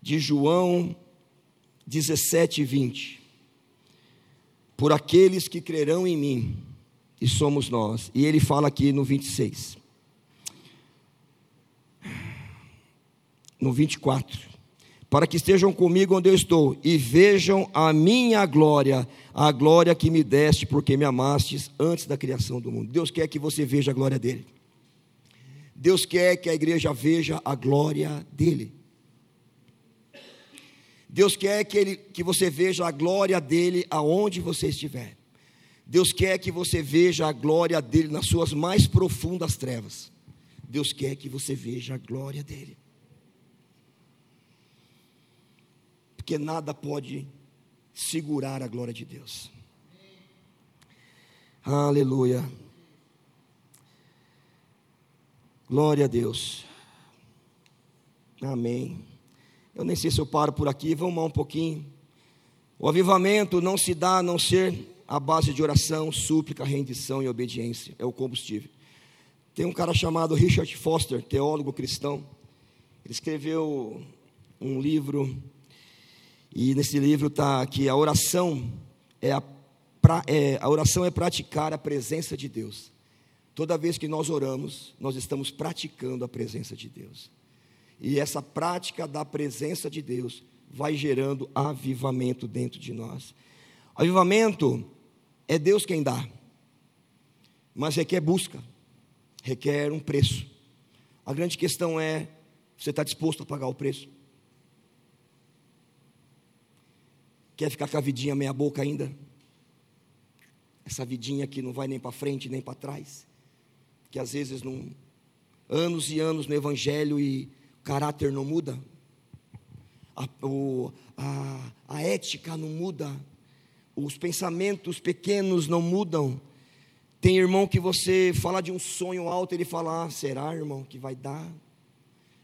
de João 17, 20. Por aqueles que crerão em mim, e somos nós. E ele fala aqui no 26. No 24. Para que estejam comigo onde eu estou e vejam a minha glória, a glória que me deste, porque me amastes antes da criação do mundo. Deus quer que você veja a glória dele. Deus quer que a igreja veja a glória dele. Deus quer que, ele, que você veja a glória dele aonde você estiver. Deus quer que você veja a glória dele nas suas mais profundas trevas. Deus quer que você veja a glória dele. Porque nada pode segurar a glória de Deus. Aleluia. Glória a Deus. Amém. Eu nem sei se eu paro por aqui, vamos um pouquinho. O avivamento não se dá a não ser a base de oração, súplica, rendição e obediência. É o combustível. Tem um cara chamado Richard Foster, teólogo cristão. Ele escreveu um livro, e nesse livro está que a oração é a, pra, é a oração é praticar a presença de Deus. Toda vez que nós oramos, nós estamos praticando a presença de Deus. E essa prática da presença de Deus vai gerando avivamento dentro de nós. Avivamento é Deus quem dá, mas requer busca, requer um preço. A grande questão é: você está disposto a pagar o preço? Quer ficar com a vidinha meia boca ainda? Essa vidinha que não vai nem para frente nem para trás, que às vezes não anos e anos no evangelho e caráter não muda, a, o, a, a ética não muda, os pensamentos pequenos não mudam. Tem irmão que você fala de um sonho alto, ele fala: ah, será, irmão, que vai dar?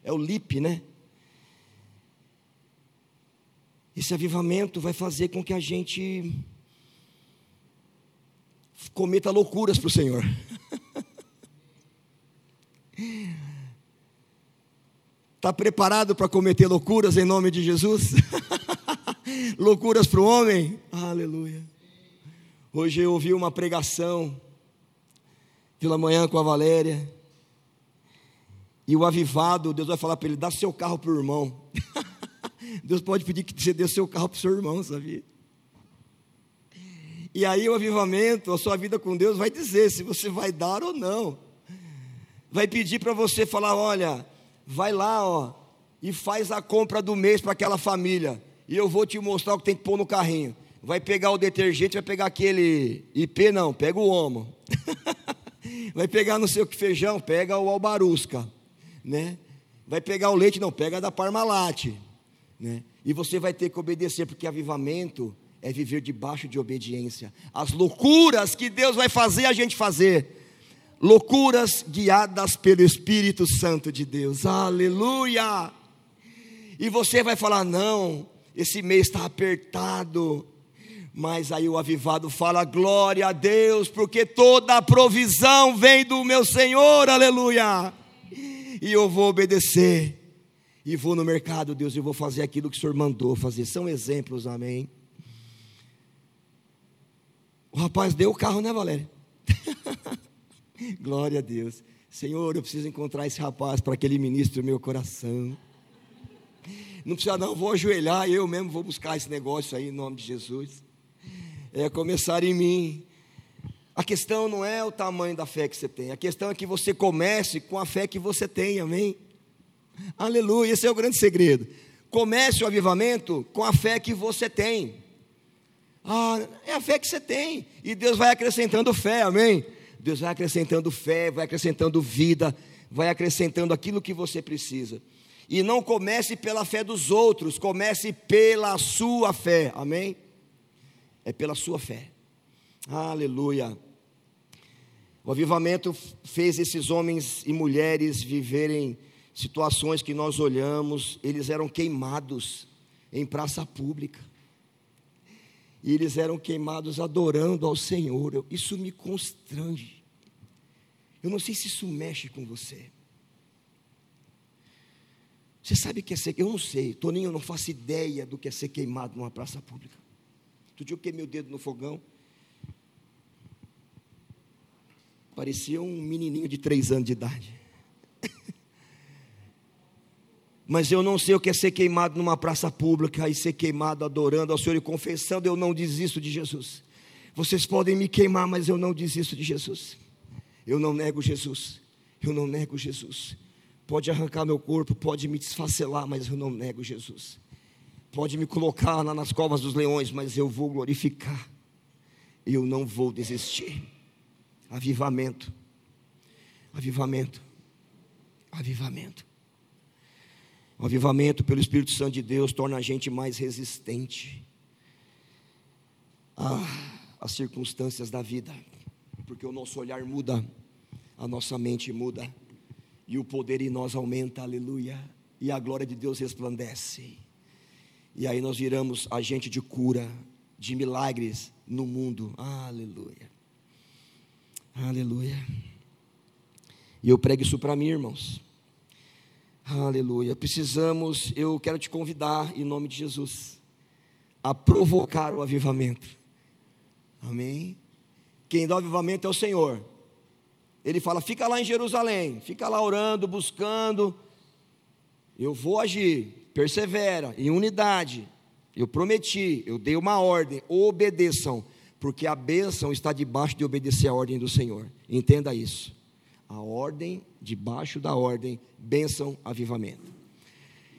É o lip, né? Esse avivamento vai fazer com que a gente cometa loucuras para o Senhor. Está preparado para cometer loucuras em nome de Jesus? loucuras para o homem. Aleluia. Hoje eu ouvi uma pregação pela manhã com a Valéria. E o avivado, Deus vai falar para ele: dá seu carro para o irmão. Deus pode pedir que você dê seu carro para o seu irmão, sabia? E aí o avivamento, a sua vida com Deus vai dizer se você vai dar ou não. Vai pedir para você falar: olha, vai lá, ó, e faz a compra do mês para aquela família e eu vou te mostrar o que tem que pôr no carrinho. Vai pegar o detergente, vai pegar aquele IP, não, pega o Omo. vai pegar não sei o que feijão, pega o Albarusca, né? Vai pegar o leite, não, pega da Parmalat, né? E você vai ter que obedecer, porque avivamento é viver debaixo de obediência. As loucuras que Deus vai fazer a gente fazer. Loucuras guiadas pelo Espírito Santo de Deus. Aleluia! E você vai falar: não, esse mês está apertado. Mas aí o avivado fala: glória a Deus, porque toda a provisão vem do meu Senhor, aleluia. E eu vou obedecer. E vou no mercado, Deus, e vou fazer aquilo que o Senhor mandou fazer. São exemplos, amém. O rapaz deu o carro, né, Valéria? Glória a Deus. Senhor, eu preciso encontrar esse rapaz para que ele ministre o meu coração. Não precisa, não, vou ajoelhar, eu mesmo vou buscar esse negócio aí em nome de Jesus. É começar em mim. A questão não é o tamanho da fé que você tem, a questão é que você comece com a fé que você tem, amém? Aleluia, esse é o grande segredo. Comece o avivamento com a fé que você tem. Ah, é a fé que você tem, e Deus vai acrescentando fé, amém? Deus vai acrescentando fé, vai acrescentando vida, vai acrescentando aquilo que você precisa. E não comece pela fé dos outros, comece pela sua fé. Amém? É pela sua fé. Aleluia. O avivamento fez esses homens e mulheres viverem situações que nós olhamos, eles eram queimados em praça pública. E eles eram queimados adorando ao Senhor. Isso me constrange. Eu não sei se isso mexe com você. Você sabe o que é ser? Eu não sei. Toninho, eu não faço ideia do que é ser queimado numa praça pública. Outro dia eu queimei o dedo no fogão. Parecia um menininho de três anos de idade. Mas eu não sei o que é ser queimado numa praça pública e ser queimado adorando ao Senhor e confessando, eu não desisto de Jesus. Vocês podem me queimar, mas eu não desisto de Jesus. Eu não nego Jesus. Eu não nego Jesus. Pode arrancar meu corpo, pode me desfacelar, mas eu não nego Jesus. Pode me colocar lá nas covas dos leões, mas eu vou glorificar. Eu não vou desistir. Avivamento. Avivamento. Avivamento. O avivamento pelo Espírito Santo de Deus torna a gente mais resistente às circunstâncias da vida, porque o nosso olhar muda, a nossa mente muda, e o poder em nós aumenta, aleluia, e a glória de Deus resplandece. E aí nós viramos agente de cura, de milagres no mundo, aleluia, aleluia. E eu prego isso para mim, irmãos. Aleluia. Precisamos, eu quero te convidar, em nome de Jesus, a provocar o avivamento. Amém? Quem dá o avivamento é o Senhor. Ele fala: fica lá em Jerusalém, fica lá orando, buscando. Eu vou agir, persevera, em unidade. Eu prometi, eu dei uma ordem, obedeçam, porque a bênção está debaixo de obedecer a ordem do Senhor. Entenda isso a ordem, debaixo da ordem, bênção, avivamento.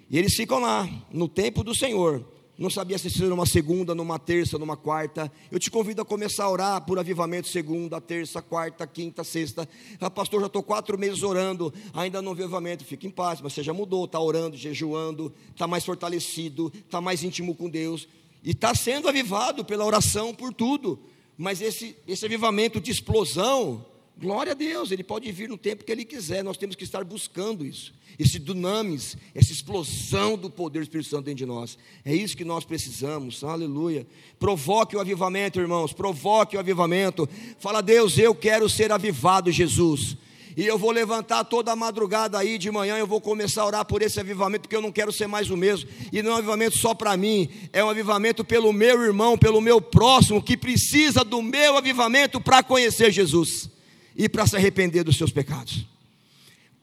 E eles ficam lá, no tempo do Senhor. Não sabia se seria numa segunda, numa terça, numa quarta. Eu te convido a começar a orar por avivamento segunda, terça, quarta, quinta, sexta. Ah, pastor, já estou quatro meses orando, ainda não vi avivamento. Fique em paz, mas você já mudou, está orando, jejuando, está mais fortalecido, está mais íntimo com Deus. E está sendo avivado pela oração, por tudo. Mas esse, esse avivamento de explosão, Glória a Deus, Ele pode vir no tempo que Ele quiser, nós temos que estar buscando isso, esse dunamis, essa explosão do poder do Espírito Santo dentro de nós, é isso que nós precisamos, aleluia. Provoque o avivamento, irmãos, provoque o avivamento, fala, Deus, eu quero ser avivado, Jesus, e eu vou levantar toda a madrugada aí de manhã, eu vou começar a orar por esse avivamento, porque eu não quero ser mais o mesmo, e não é um avivamento só para mim, é um avivamento pelo meu irmão, pelo meu próximo, que precisa do meu avivamento para conhecer Jesus e para se arrepender dos seus pecados.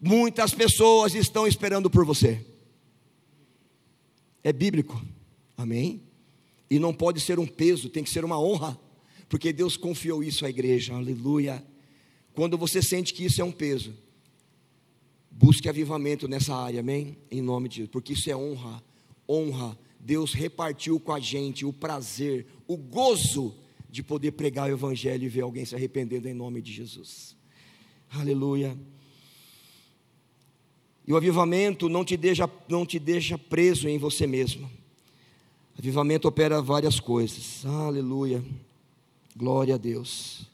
Muitas pessoas estão esperando por você. É bíblico. Amém? E não pode ser um peso, tem que ser uma honra, porque Deus confiou isso à igreja. Aleluia. Quando você sente que isso é um peso, busque avivamento nessa área, amém? Em nome de Jesus, porque isso é honra. Honra. Deus repartiu com a gente o prazer, o gozo de poder pregar o Evangelho e ver alguém se arrependendo em nome de Jesus. Aleluia. E o avivamento não te deixa, não te deixa preso em você mesmo. Avivamento opera várias coisas. Aleluia. Glória a Deus.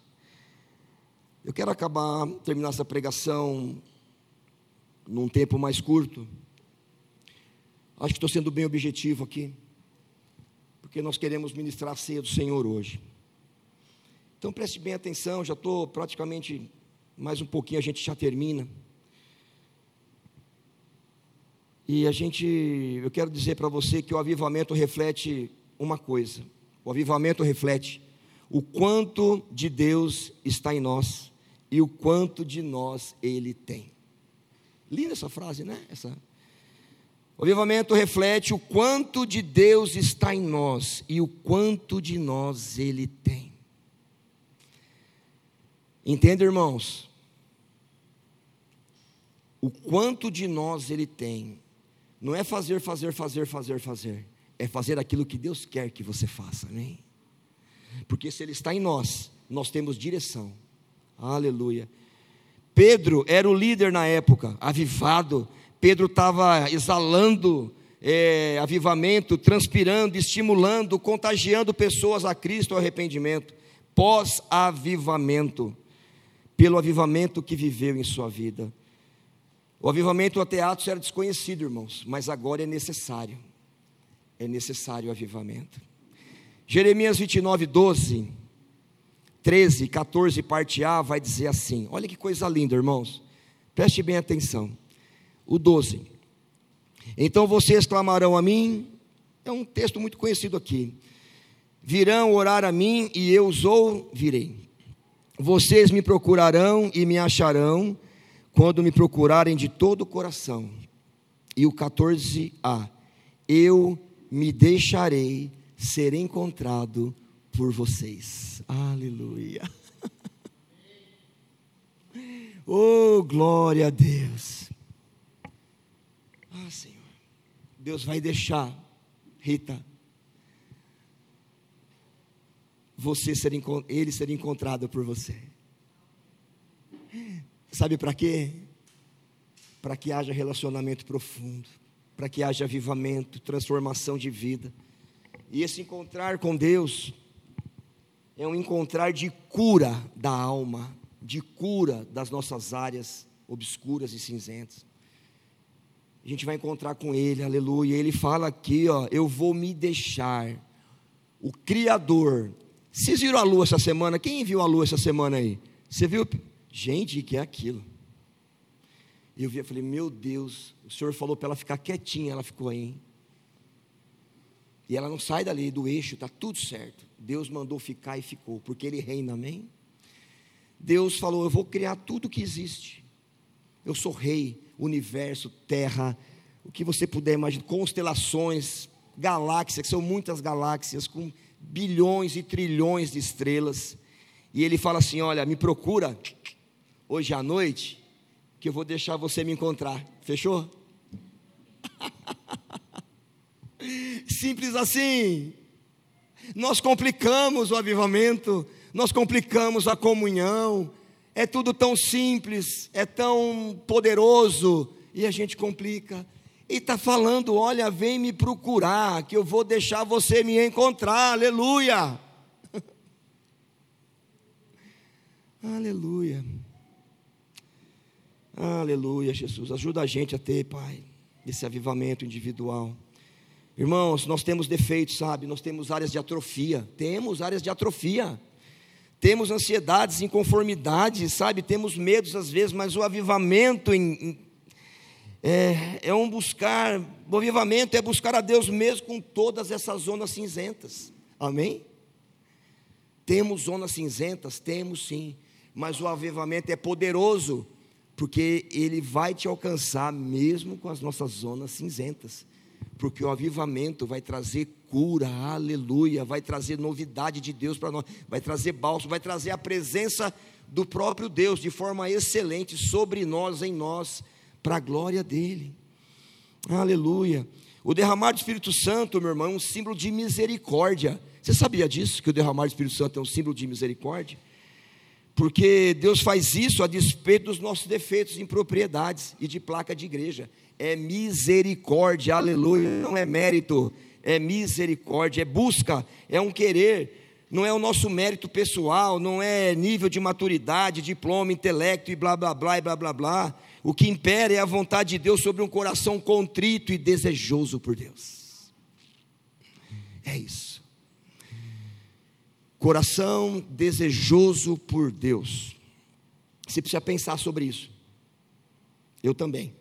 Eu quero acabar, terminar essa pregação num tempo mais curto. Acho que estou sendo bem objetivo aqui, porque nós queremos ministrar a ceia do Senhor hoje. Então preste bem atenção, já estou praticamente mais um pouquinho a gente já termina. E a gente, eu quero dizer para você que o avivamento reflete uma coisa. O avivamento reflete o quanto de Deus está em nós e o quanto de nós ele tem. Linda essa frase, né? Essa. O avivamento reflete o quanto de Deus está em nós e o quanto de nós ele tem. Entende, irmãos? O quanto de nós ele tem. Não é fazer, fazer, fazer, fazer, fazer. É fazer aquilo que Deus quer que você faça, amém? Porque se ele está em nós, nós temos direção. Aleluia. Pedro era o líder na época, avivado. Pedro estava exalando é, avivamento, transpirando, estimulando, contagiando pessoas a Cristo ao arrependimento. Pós-avivamento. Pelo avivamento que viveu em sua vida. O avivamento até Atos era desconhecido, irmãos, mas agora é necessário. É necessário o avivamento. Jeremias 29, 12, 13, 14, parte A, vai dizer assim: olha que coisa linda, irmãos. Preste bem atenção. O 12. Então vocês clamarão a mim, é um texto muito conhecido aqui. Virão orar a mim e eu os ouvirei. Vocês me procurarão e me acharão quando me procurarem de todo o coração. E o 14a, eu me deixarei ser encontrado por vocês. Aleluia. Oh, glória a Deus. Ah, Senhor. Deus vai deixar, Rita, você ser, ele ser encontrado por você. Sabe para quê? Para que haja relacionamento profundo, para que haja avivamento, transformação de vida. E esse encontrar com Deus é um encontrar de cura da alma, de cura das nossas áreas obscuras e cinzentas. A gente vai encontrar com Ele, aleluia. Ele fala aqui, ó, eu vou me deixar. O Criador. Vocês viram a lua essa semana? Quem viu a lua essa semana aí? Você viu? Gente, que é aquilo? Eu vi, eu falei, meu Deus, o Senhor falou para ela ficar quietinha, ela ficou aí. E ela não sai dali do eixo, está tudo certo. Deus mandou ficar e ficou, porque Ele reina, amém? Deus falou: Eu vou criar tudo que existe. Eu sou rei, universo, terra, o que você puder imaginar, constelações, galáxias, que são muitas galáxias, com bilhões e trilhões de estrelas. E ele fala assim: Olha, me procura hoje à noite, que eu vou deixar você me encontrar. Fechou? Simples assim. Nós complicamos o avivamento, nós complicamos a comunhão. É tudo tão simples, é tão poderoso, e a gente complica. E está falando: olha, vem me procurar, que eu vou deixar você me encontrar, aleluia. aleluia. Aleluia, Jesus. Ajuda a gente a ter, Pai, esse avivamento individual. Irmãos, nós temos defeitos, sabe? Nós temos áreas de atrofia. Temos áreas de atrofia. Temos ansiedades, inconformidades, sabe? Temos medos às vezes, mas o avivamento em, é, é um buscar. O avivamento é buscar a Deus mesmo com todas essas zonas cinzentas. Amém? Temos zonas cinzentas? Temos sim. Mas o avivamento é poderoso porque ele vai te alcançar mesmo com as nossas zonas cinzentas, porque o avivamento vai trazer cura, aleluia, vai trazer novidade de Deus para nós, vai trazer bálsamo, vai trazer a presença do próprio Deus de forma excelente sobre nós, em nós, para a glória dele, aleluia. O derramar do Espírito Santo, meu irmão, é um símbolo de misericórdia. Você sabia disso? Que o derramar do Espírito Santo é um símbolo de misericórdia? Porque Deus faz isso a despeito dos nossos defeitos, impropriedades e de placa de igreja. É misericórdia, aleluia, não é mérito, é misericórdia, é busca, é um querer, não é o nosso mérito pessoal, não é nível de maturidade, diploma, intelecto e blá blá blá e blá blá blá. O que impera é a vontade de Deus sobre um coração contrito e desejoso por Deus. É isso coração desejoso por Deus. Você precisa pensar sobre isso. Eu também.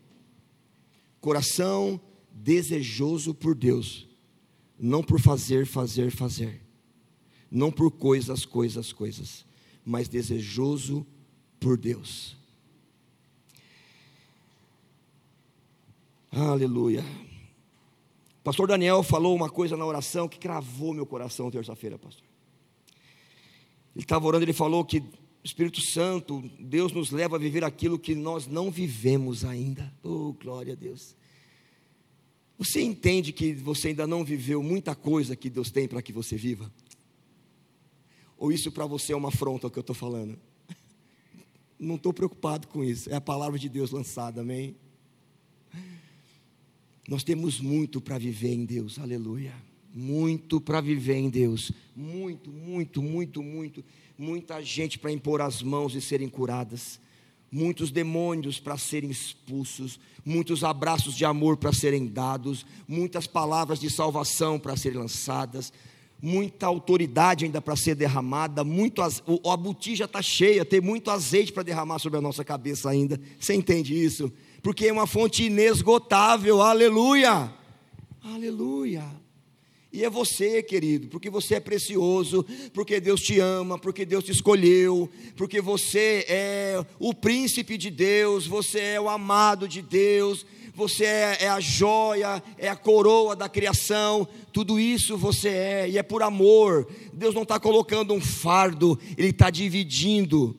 Coração desejoso por Deus, não por fazer, fazer, fazer, não por coisas, coisas, coisas, mas desejoso por Deus. Aleluia. Pastor Daniel falou uma coisa na oração que cravou meu coração terça-feira, pastor. Ele estava orando, ele falou que Espírito Santo, Deus nos leva a viver aquilo que nós não vivemos ainda. Oh, glória a Deus. Você entende que você ainda não viveu muita coisa que Deus tem para que você viva? Ou isso para você é uma afronta o que eu estou falando? Não estou preocupado com isso, é a palavra de Deus lançada, amém? Nós temos muito para viver em Deus, aleluia, muito para viver em Deus. Muito, muito, muito, muito. Muita gente para impor as mãos e serem curadas. Muitos demônios para serem expulsos. Muitos abraços de amor para serem dados. Muitas palavras de salvação para serem lançadas. Muita autoridade ainda para ser derramada. Muito, a botija está cheia, tem muito azeite para derramar sobre a nossa cabeça ainda. Você entende isso? Porque é uma fonte inesgotável. Aleluia! Aleluia! E é você, querido, porque você é precioso, porque Deus te ama, porque Deus te escolheu, porque você é o príncipe de Deus, você é o amado de Deus, você é, é a joia, é a coroa da criação, tudo isso você é, e é por amor. Deus não está colocando um fardo, Ele está dividindo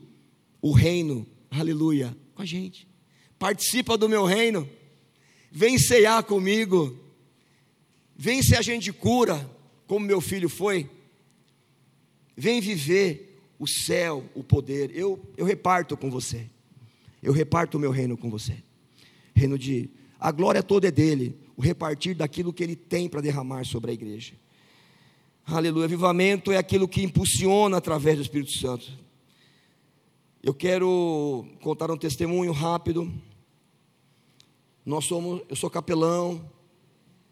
o reino, aleluia, com a gente. Participa do meu reino, vem ceiar comigo Vem ser agente de cura, como meu filho foi. Vem viver o céu, o poder. Eu, eu reparto com você. Eu reparto o meu reino com você. Reino de. A glória toda é dele. O repartir daquilo que ele tem para derramar sobre a igreja. Aleluia. Avivamento é aquilo que impulsiona através do Espírito Santo. Eu quero contar um testemunho rápido. Nós somos, eu sou capelão,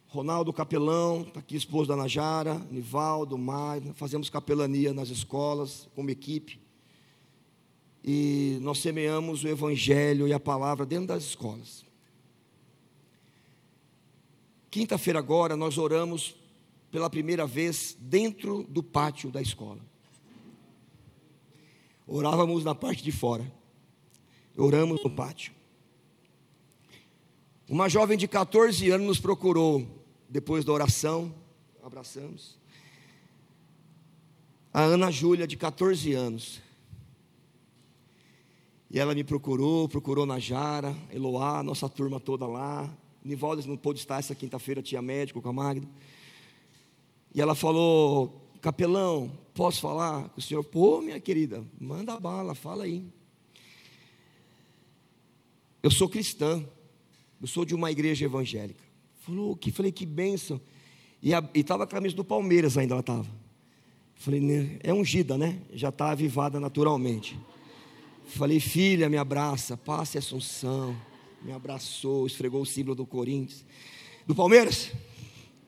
Ronaldo Capelão, está aqui esposo da Najara, Nivaldo, Maia, fazemos capelania nas escolas como equipe. E nós semeamos o Evangelho e a palavra dentro das escolas. Quinta-feira agora nós oramos pela primeira vez dentro do pátio da escola. Orávamos na parte de fora. Oramos no pátio. Uma jovem de 14 anos nos procurou depois da oração, abraçamos. A Ana Júlia, de 14 anos. E ela me procurou, procurou na Jara, Eloá, nossa turma toda lá. Nivaldes não pôde estar essa quinta-feira, tinha médico com a Magda. E ela falou: Capelão, posso falar com o senhor? Pô, minha querida, manda bala, fala aí. Eu sou cristã, eu sou de uma igreja evangélica. Falou que falei que benção. E estava a camisa do Palmeiras ainda ela estava. Falei, né, é ungida, né? Já está avivada naturalmente. Falei, filha, me abraça, passe Assunção. Me abraçou, esfregou o símbolo do Corinthians. Do Palmeiras?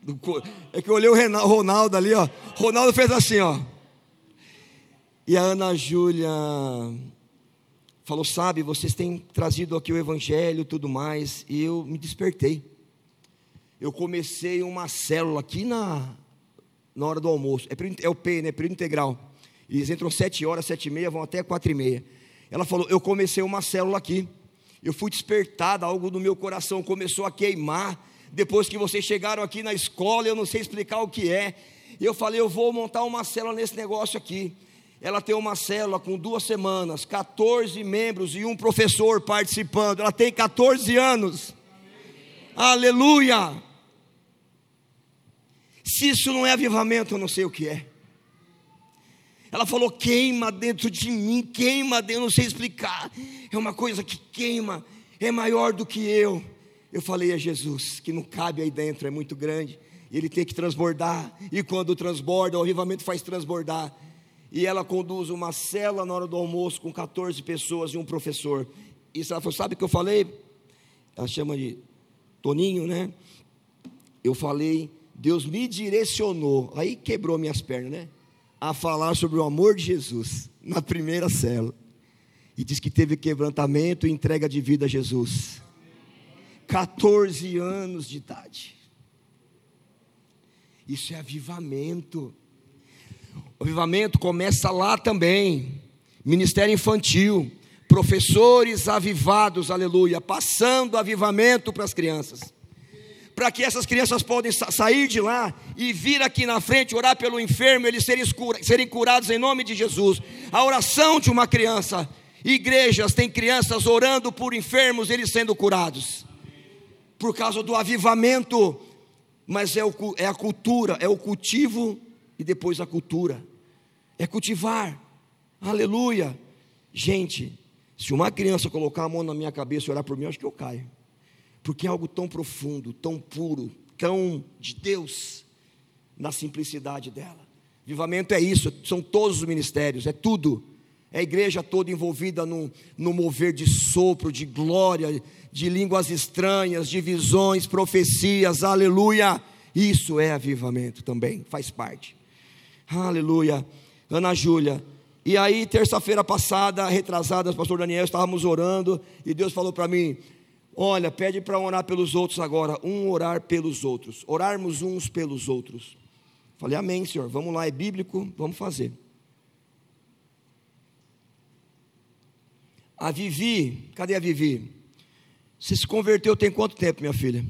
Do, é que eu olhei o Ronaldo ali, ó. Ronaldo fez assim, ó. E a Ana Júlia falou: Sabe, vocês têm trazido aqui o Evangelho e tudo mais. E eu me despertei eu comecei uma célula aqui na, na hora do almoço. É, é o P, né? Período integral. Eles entram sete horas, sete e meia, vão até quatro e meia. Ela falou: Eu comecei uma célula aqui. Eu fui despertada, algo do meu coração começou a queimar. Depois que vocês chegaram aqui na escola, eu não sei explicar o que é. E eu falei: Eu vou montar uma célula nesse negócio aqui. Ela tem uma célula com duas semanas, 14 membros e um professor participando. Ela tem 14 anos. Aleluia! Se isso não é avivamento, eu não sei o que é. Ela falou: queima dentro de mim, queima eu não sei explicar. É uma coisa que queima, é maior do que eu. Eu falei a Jesus que não cabe aí dentro, é muito grande. Ele tem que transbordar, e quando transborda, o avivamento faz transbordar. E ela conduz uma cela na hora do almoço com 14 pessoas e um professor. E ela falou: Sabe o que eu falei? Ela chama de Toninho, né? Eu falei Deus me direcionou, aí quebrou minhas pernas, né? A falar sobre o amor de Jesus na primeira cela. E diz que teve quebrantamento e entrega de vida a Jesus. 14 anos de idade. Isso é avivamento. O avivamento começa lá também. Ministério infantil, professores avivados, aleluia, passando avivamento para as crianças para que essas crianças possam sair de lá e vir aqui na frente orar pelo enfermo, eles serem, serem curados em nome de Jesus. A oração de uma criança, igrejas têm crianças orando por enfermos, eles sendo curados, por causa do avivamento, mas é, o, é a cultura, é o cultivo e depois a cultura, é cultivar, aleluia. Gente, se uma criança colocar a mão na minha cabeça e orar por mim, eu acho que eu caio porque é algo tão profundo, tão puro, tão de Deus. na simplicidade dela. Avivamento é isso, são todos os ministérios, é tudo. É a igreja toda envolvida no, no mover de sopro, de glória, de línguas estranhas, de visões, profecias, aleluia. Isso é avivamento também, faz parte. Aleluia. Ana Júlia. E aí, terça-feira passada, retrasada, pastor Daniel, estávamos orando e Deus falou para mim: Olha, pede para orar pelos outros agora, um orar pelos outros, orarmos uns pelos outros. Falei, Amém, Senhor, vamos lá, é bíblico, vamos fazer. A Vivi, cadê a Vivi? Você se converteu tem quanto tempo, minha filha?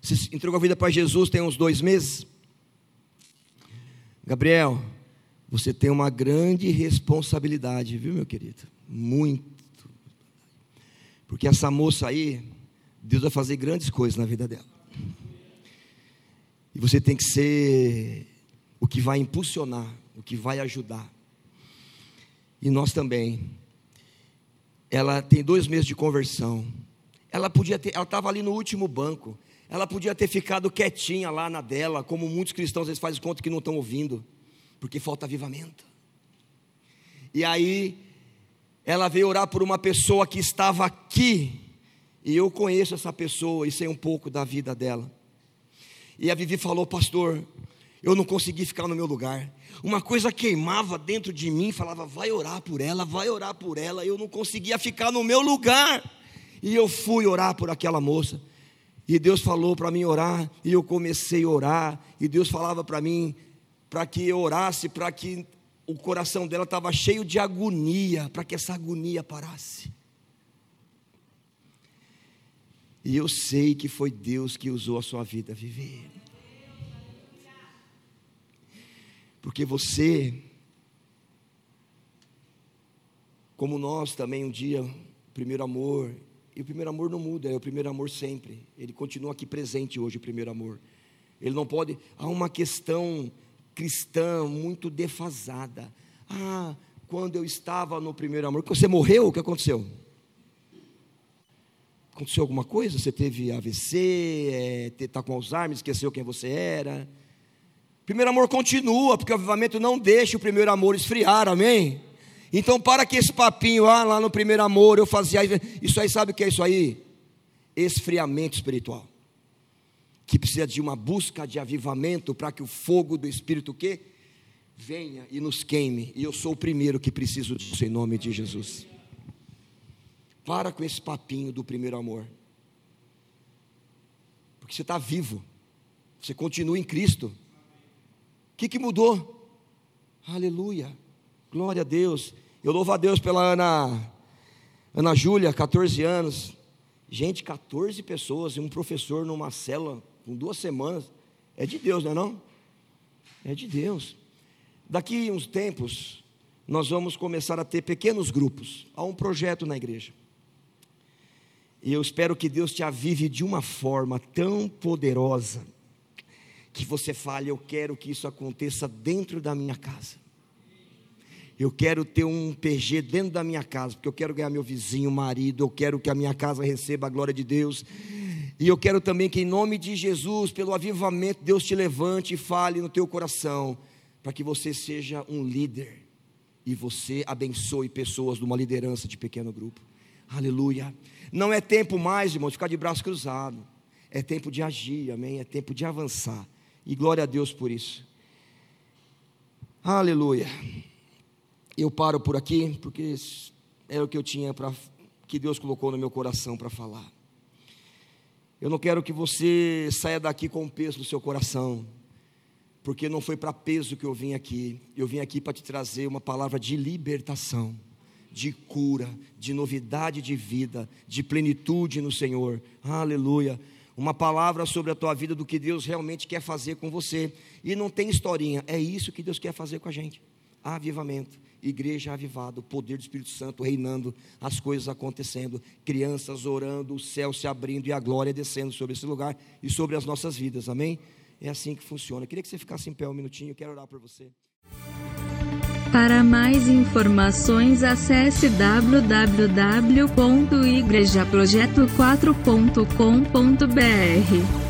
Você entregou a vida para Jesus tem uns dois meses? Gabriel, você tem uma grande responsabilidade, viu, meu querido? Muito. Porque essa moça aí, Deus vai fazer grandes coisas na vida dela. E você tem que ser o que vai impulsionar, o que vai ajudar e nós também. Ela tem dois meses de conversão. Ela podia ter, ela estava ali no último banco. Ela podia ter ficado quietinha lá na dela, como muitos cristãos vezes fazem conta que não estão ouvindo, porque falta avivamento. E aí, ela veio orar por uma pessoa que estava aqui, e eu conheço essa pessoa e sei um pouco da vida dela. E a Vivi falou, pastor, eu não consegui ficar no meu lugar. Uma coisa queimava dentro de mim, falava, vai orar por ela, vai orar por ela. Eu não conseguia ficar no meu lugar. E eu fui orar por aquela moça. E Deus falou para mim orar, e eu comecei a orar, e Deus falava para mim para que eu orasse, para que o coração dela estava cheio de agonia, para que essa agonia parasse. E eu sei que foi Deus que usou a sua vida a viver. Porque você, como nós também um dia, primeiro amor, e o primeiro amor não muda, é o primeiro amor sempre. Ele continua aqui presente hoje, o primeiro amor. Ele não pode. Há uma questão cristã muito defasada. Ah, quando eu estava no primeiro amor, você morreu, o que aconteceu? Aconteceu alguma coisa? Você teve AVC, está é, com Alzheimer, esqueceu quem você era? primeiro amor continua, porque o avivamento não deixa o primeiro amor esfriar, amém? Então, para que esse papinho, ah, lá no primeiro amor eu fazia isso aí, sabe o que é isso aí? Esfriamento espiritual. Que precisa de uma busca de avivamento para que o fogo do Espírito que venha e nos queime. E eu sou o primeiro que preciso disso em nome de Jesus. Para com esse papinho do primeiro amor. Porque você está vivo. Você continua em Cristo que, que mudou? Aleluia, glória a Deus. Eu louvo a Deus pela Ana, Ana Júlia, 14 anos. Gente, 14 pessoas e um professor numa cela com duas semanas. É de Deus, não é não? É de Deus. Daqui uns tempos, nós vamos começar a ter pequenos grupos. Há um projeto na igreja. E eu espero que Deus te avive de uma forma tão poderosa que você fale: Eu quero que isso aconteça dentro da minha casa. Eu quero ter um PG dentro da minha casa, porque eu quero ganhar meu vizinho, marido, eu quero que a minha casa receba a glória de Deus. E eu quero também que, em nome de Jesus, pelo avivamento, Deus te levante e fale no teu coração, para que você seja um líder e você abençoe pessoas numa liderança de pequeno grupo. Aleluia. Não é tempo mais, irmão, de ficar de braço cruzado. É tempo de agir, amém? É tempo de avançar. E glória a Deus por isso. Aleluia. Eu paro por aqui, porque é o que eu tinha para que Deus colocou no meu coração para falar. Eu não quero que você saia daqui com peso no seu coração, porque não foi para peso que eu vim aqui. Eu vim aqui para te trazer uma palavra de libertação, de cura, de novidade de vida, de plenitude no Senhor. Aleluia uma palavra sobre a tua vida do que Deus realmente quer fazer com você. E não tem historinha, é isso que Deus quer fazer com a gente. Avivamento, igreja avivada, o poder do Espírito Santo reinando, as coisas acontecendo, crianças orando, o céu se abrindo e a glória descendo sobre esse lugar e sobre as nossas vidas. Amém? É assim que funciona. Eu queria que você ficasse em pé um minutinho, eu quero orar por você. Para mais informações acesse www.igrejaprojeto4.com.br.